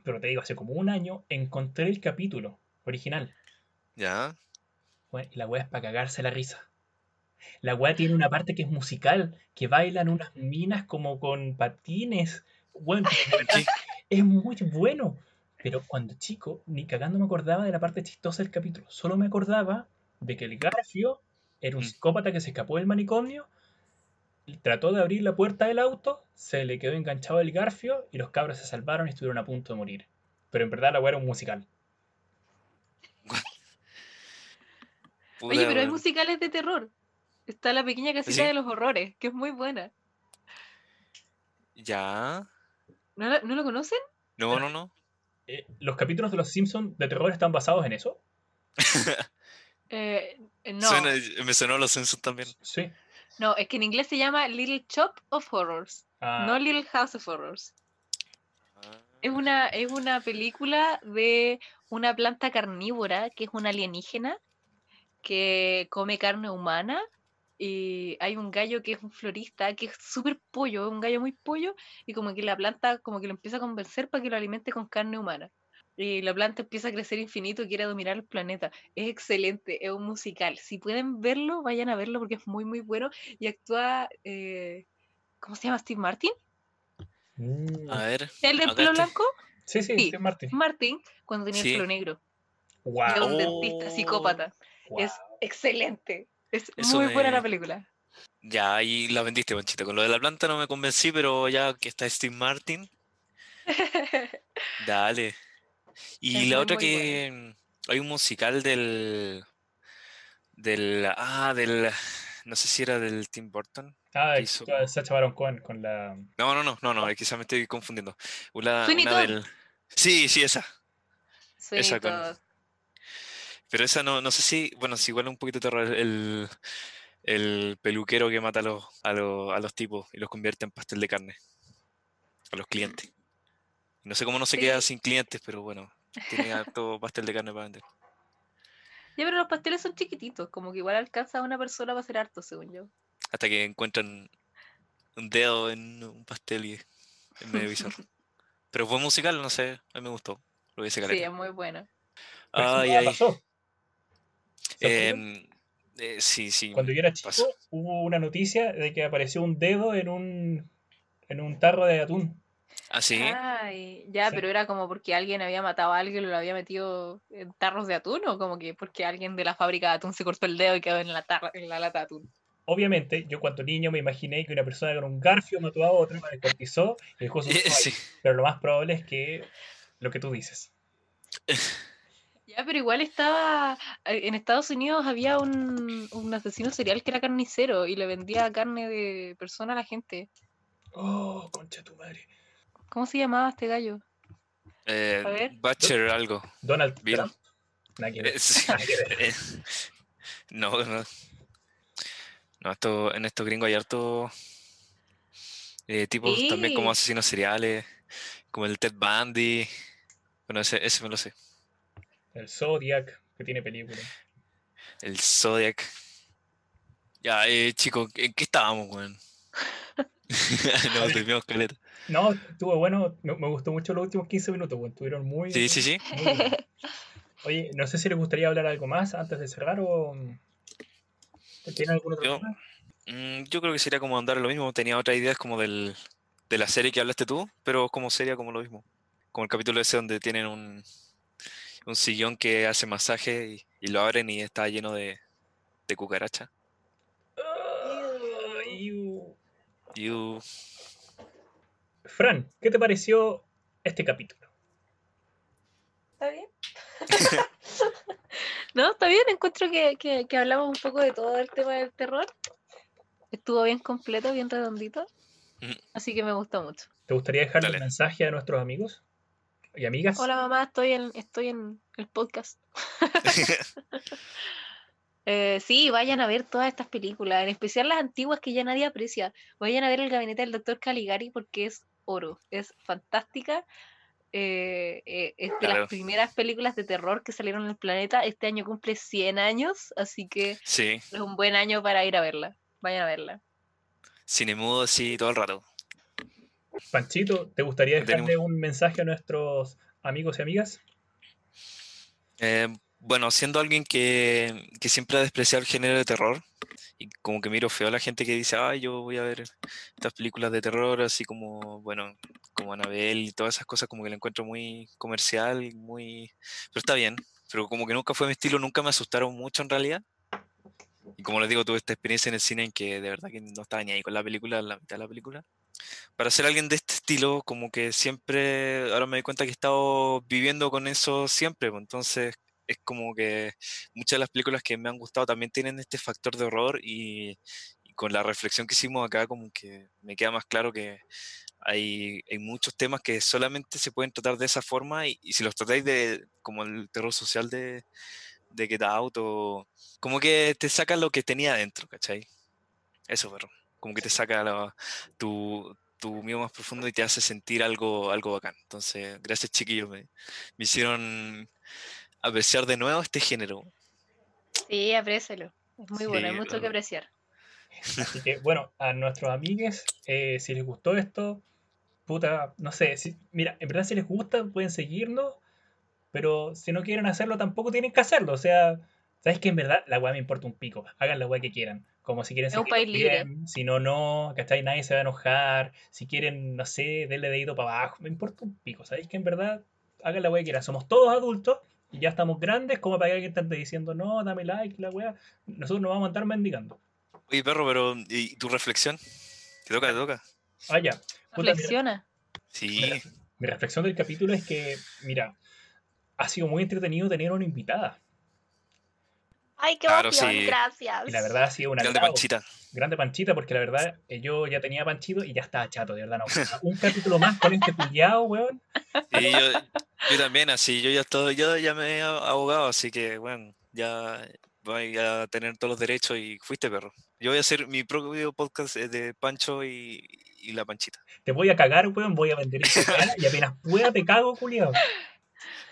pero te digo, hace como un año, encontré el capítulo original. ya. Y la weá es para cagarse la risa. La weá tiene una parte que es musical, que bailan unas minas como con patines. Bueno, es muy bueno. Pero cuando chico, ni cagando me acordaba de la parte chistosa del capítulo. Solo me acordaba de que el Garfio era un Mm. psicópata que se escapó del manicomio, trató de abrir la puerta del auto, se le quedó enganchado el Garfio y los cabros se salvaron y estuvieron a punto de morir. Pero en verdad la weá era un musical. Puta, Oye, pero hay musicales de terror. Está La Pequeña Casita ¿Sí? de los Horrores, que es muy buena. Ya. ¿No, la- ¿no lo conocen? No, no, no. Eh, ¿Los capítulos de los Simpsons de terror están basados en eso? Eh, eh, no, Suena- me sonó los censos también. Sí. no, es que en inglés se llama Little Shop of Horrors, Ah, no Little House of Horrors. Es una, es una película de una planta carnívora que es una alienígena que come carne humana y hay un gallo que es un florista que es súper pollo, un gallo muy pollo y como que la planta como que lo empieza a convencer para que lo alimente con carne humana. Y la planta empieza a crecer infinito y quiere dominar el planeta. Es excelente, es un musical. Si pueden verlo, vayan a verlo porque es muy, muy bueno. Y actúa, eh, ¿cómo se llama? Steve Martin. mm, A ver. ¿El del pelo blanco? sí, sí, sí. sí, Martín. Martin, cuando tenía Sí. el pelo negro. Wow, Era un dentista psicópata. Es excelente. Es Eso muy buena la película. Ya, ahí la vendiste, Panchito. Con lo de la planta no me convencí, pero ya que está Steve Martin, dale. Y Es la otra que mm, hay un musical del del ah del no sé si era del Tim Burton. Ah, hizo- Sacha Baron Cohen con la. No, no, no, no, no, quizás me estoy confundiendo. Una, una del Sí, sí, esa. Sí, Esa con-. Pero esa no, no sé si, bueno, si igual un poquito de terror el, el peluquero que mata a los, a los, a los tipos y los convierte en pastel de carne. A los clientes. No sé cómo no se queda Sí. sin clientes, pero bueno, tiene harto pastel de carne para vender. Ya, pero los pasteles son chiquititos, como que igual alcanza a una persona para hacer harto, según yo. Hasta que encuentran un dedo en un pastel y es medio bizarro. Pero fue musical, no sé, a mí me gustó. Lo hubiese Sí, caleta. es muy Ay, nunca ay. pasó. Em, eh, sí, sí. Cuando yo era chico, pasó. hubo una noticia de que apareció un dedo en un, en un tarro de atún. ¿Ah, sí? Ay, ya, Sí. pero era como porque alguien había matado a alguien y lo había metido en tarros de atún, o como que porque alguien de la fábrica de atún se cortó el dedo y quedó en la, tarra- en la lata de atún. Obviamente, yo cuando niño me imaginé que una persona con un garfio mató a otra, la descuartizó y dejó su. Sí. Pero lo más probable es que lo que tú dices. Ya, pero igual estaba. eh, En Estados Unidos había un, un asesino serial que era carnicero y le vendía carne de persona a la gente. Oh, concha tu madre. ¿Cómo se llamaba este gallo? Eh, A ver. Butcher algo. Donald. Trump. Eh, sí. Eh, No, no. No, esto, en estos gringos hay harto eh, tipos también como asesinos seriales, como el Ted Bundy. Bueno, ese, ese me lo sé. El Zodiac, que tiene película. El Zodiac. Ya, eh, chicos, ¿en qué estábamos, weón? Nos desviamos caleta. No, estuvo bueno. Me, me gustó mucho los últimos 15 minutos, weón. Estuvieron muy. Sí, sí, sí. Oye, no sé si les gustaría hablar algo más antes de cerrar o. ¿Tienen algún otro Yo-? Mm, yo creo que sería como andar lo mismo. Tenía otras ideas como del, de la serie que hablaste tú, pero como sería como lo mismo. Como el capítulo ese donde tienen un, un sillón que hace masaje y, y lo abren y está lleno de, de cucaracha. You- Fran, ¿qué te pareció este capítulo? ¿Está bien? no, está bien, encuentro que, que, que hablamos un poco de todo el tema del terror. Estuvo bien completo, bien redondito. Ujú. Así que me gustó mucho. ¿Te gustaría dejarle Dale. un mensaje a nuestros amigos y amigas? Hola mamá, estoy en, estoy en el podcast. Eh, sí, vayan a ver todas estas películas, en especial las antiguas que ya nadie aprecia. Vayan a ver el gabinete del doctor Caligari porque es oro, es fantástica. eh, eh, es de Claro. las primeras películas de terror que salieron en el planeta. Este año cumple 100 años, así que sí, es un buen año para ir a verla. Vayan a verla. cine mudo así todo el rato. Panchito, ¿te gustaría Tenemos- dejarle un mensaje a nuestros amigos y amigas? Eh, bueno, siendo alguien que, que siempre ha despreciado el género de terror, y como que miro feo a la gente que dice, ay, yo voy a ver estas películas de terror, así como, bueno, como Anabel y todas esas cosas, como que la encuentro muy comercial, muy... Pero está bien, pero como que nunca fue mi estilo, nunca me asustaron mucho en realidad. Y como les digo, tuve esta experiencia en el cine en que de verdad que no estaba ni ahí con la película, la mitad de la película. Para ser alguien de este estilo, como que siempre, ahora me doy cuenta que he estado viviendo con eso siempre, pues, entonces es como que muchas de las películas que me han gustado también tienen este factor de horror y, con la reflexión que hicimos acá como que me queda más claro que hay, hay muchos temas que solamente se pueden tratar de esa forma y, si los tratáis de como el terror social de, de Get Out o como que te saca lo que tenía adentro, ¿cachai? Eso, perro. Como que te saca tu, tu mío más profundo y te hace sentir algo, algo bacán. Entonces, gracias chiquillos, me, me hicieron apreciar de nuevo este género. Sí, aprécialo. Es muy bueno, hay mucho que apreciar. Así que, bueno, a nuestros amigues, eh, si les gustó esto, puta, no sé, si, mira, en verdad si les gusta pueden seguirnos, pero si no quieren hacerlo tampoco tienen que hacerlo. O sea, ¿sabes que En verdad la weá me importa un pico. Hagan la weá que quieran. Como si quieren es un país libre. si no, no, ¿cachai? Nadie se va a enojar. Si quieren, no sé, denle dedito para abajo. Me importa un pico. ¿Sabéis que en verdad hagan la weá que quieran? Somos todos adultos y ya estamos grandes como para que alguien esté diciendo, no, dame like, la weá. Nosotros nos vamos a estar mendigando. Oye, perro, pero ¿y tu reflexión? ¿Te toca, te toca? Ah, ya. Reflexiona. sí. mi reflexión del capítulo es que, mira, ha sido muy entretenido tener una invitada. Ay, qué claro, gracias. Y la verdad ha sido una grande panchita. Grande panchita, porque la verdad eh, yo ya tenía panchito y ya estaba chato, de verdad. No. Un capítulo más con este culiado, weón. Sí, yo, yo también, así, yo ya estoy, yo ya me he abogado, así que, bueno, ya voy a tener todos los derechos y fuiste perro. Yo voy a hacer mi propio podcast eh, de Pancho y, y la Panchita. Te voy a cagar, weón, voy a vender esta cara y apenas pueda te cago, culiado.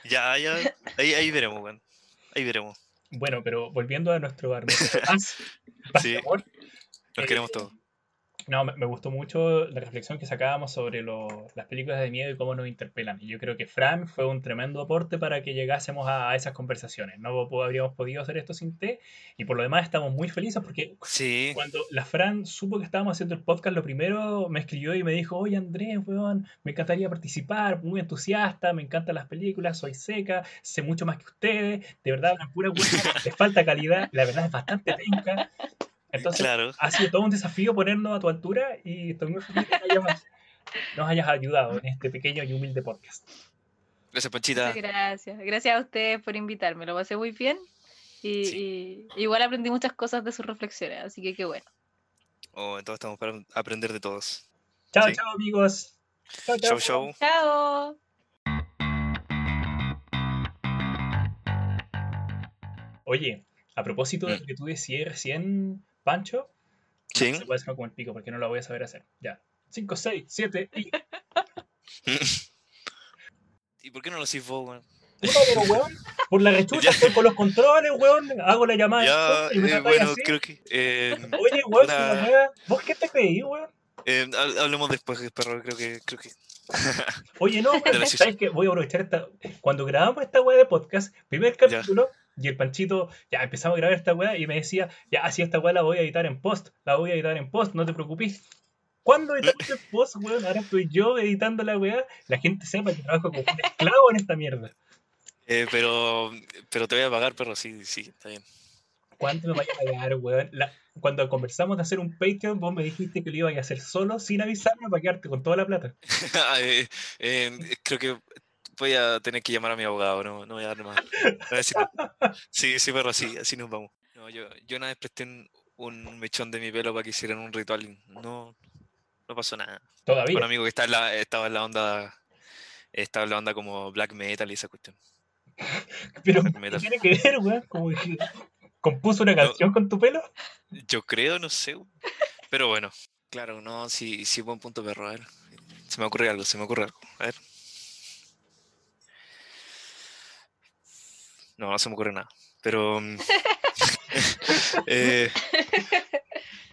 Ya, ya, ahí, ahí veremos, weón. Ahí veremos. Bueno, pero volviendo a nuestro, a sí, Nos queremos eh, todos. No, me, gustó mucho la reflexión que sacábamos sobre las películas de miedo y cómo nos interpelan. Y yo creo que Fran fue un tremendo aporte para que llegásemos a, esas conversaciones. No habríamos podido hacer esto sin té. Y por lo demás estamos muy felices porque cuando la Fran supo que estábamos haciendo el podcast, lo primero me escribió y me dijo, oye Andrés, weón, me encantaría participar, muy entusiasta, me encantan las películas, soy seca, sé mucho más que ustedes, de verdad, una pura buena, les falta calidad, la verdad es bastante penca. Entonces, ha sido todo un desafío ponernos a tu altura y estoy muy feliz que nos hayas ayudado en este pequeño y humilde podcast. Gracias, Panchita. gracias. Gracias a ustedes por invitarme. Lo pasé muy bien. Y, igual aprendí muchas cosas de sus reflexiones, así que qué bueno. Oh, entonces estamos para aprender de todos. Chao, chao, amigos. Chao, chao. Chao. chao. Oye, a propósito de lo mm. que tú decías recién, Pancho. Sí. No se puede hacer como el pico porque no lo voy a saber hacer. Ya. 5, 6, 7 y. ¿Y por qué no lo haces vos, weón? pero weón, por la rechucha, estoy con los controles, weón, hago la llamada. Ya, y me eh, bueno, así. creo que. Eh, Oye, weón, la... ¿vos qué te creí, weón? Eh, hablemos después, perro, creo que. Creo que... Oye, no, weón, ¿sabes qué? Voy a aprovechar esta. Cuando grabamos esta weá de podcast, primer capítulo. Y el Panchito, ya empezamos a grabar esta weá y me decía, ya, así esta weá la voy a editar en post, la voy a editar en post, no te preocupes. ¿Cuándo editamos en post, weón? Ahora estoy yo editando la weá, la gente sepa que trabajo como un esclavo en esta mierda. Eh, pero, pero te voy a pagar, perro, sí, sí, está bien. ¿Cuánto me vaya a pagar, weón? cuando conversamos de hacer un Patreon, vos me dijiste que lo ibas a hacer solo, sin avisarme, para quedarte con toda la plata. eh, eh, creo que voy a tener que llamar a mi abogado, no, no voy a dar más. Sí, sí, perro, así, así nos vamos. No, yo, yo una vez presté un, mechón de mi pelo para que hicieran un ritual no, no pasó nada. Todavía. Un amigo que está en la, estaba en la onda, estaba en la onda como black metal y esa cuestión. Pero, ¿qué tiene que ver, weón? Como que compuso una canción con tu pelo. Yo creo, no sé. Pero bueno, claro, no, sí, sí, buen punto, perro. A ver, se me ocurre algo, se me ocurre algo. A ver. No, no se me ocurre nada. Pero. Mm, eh,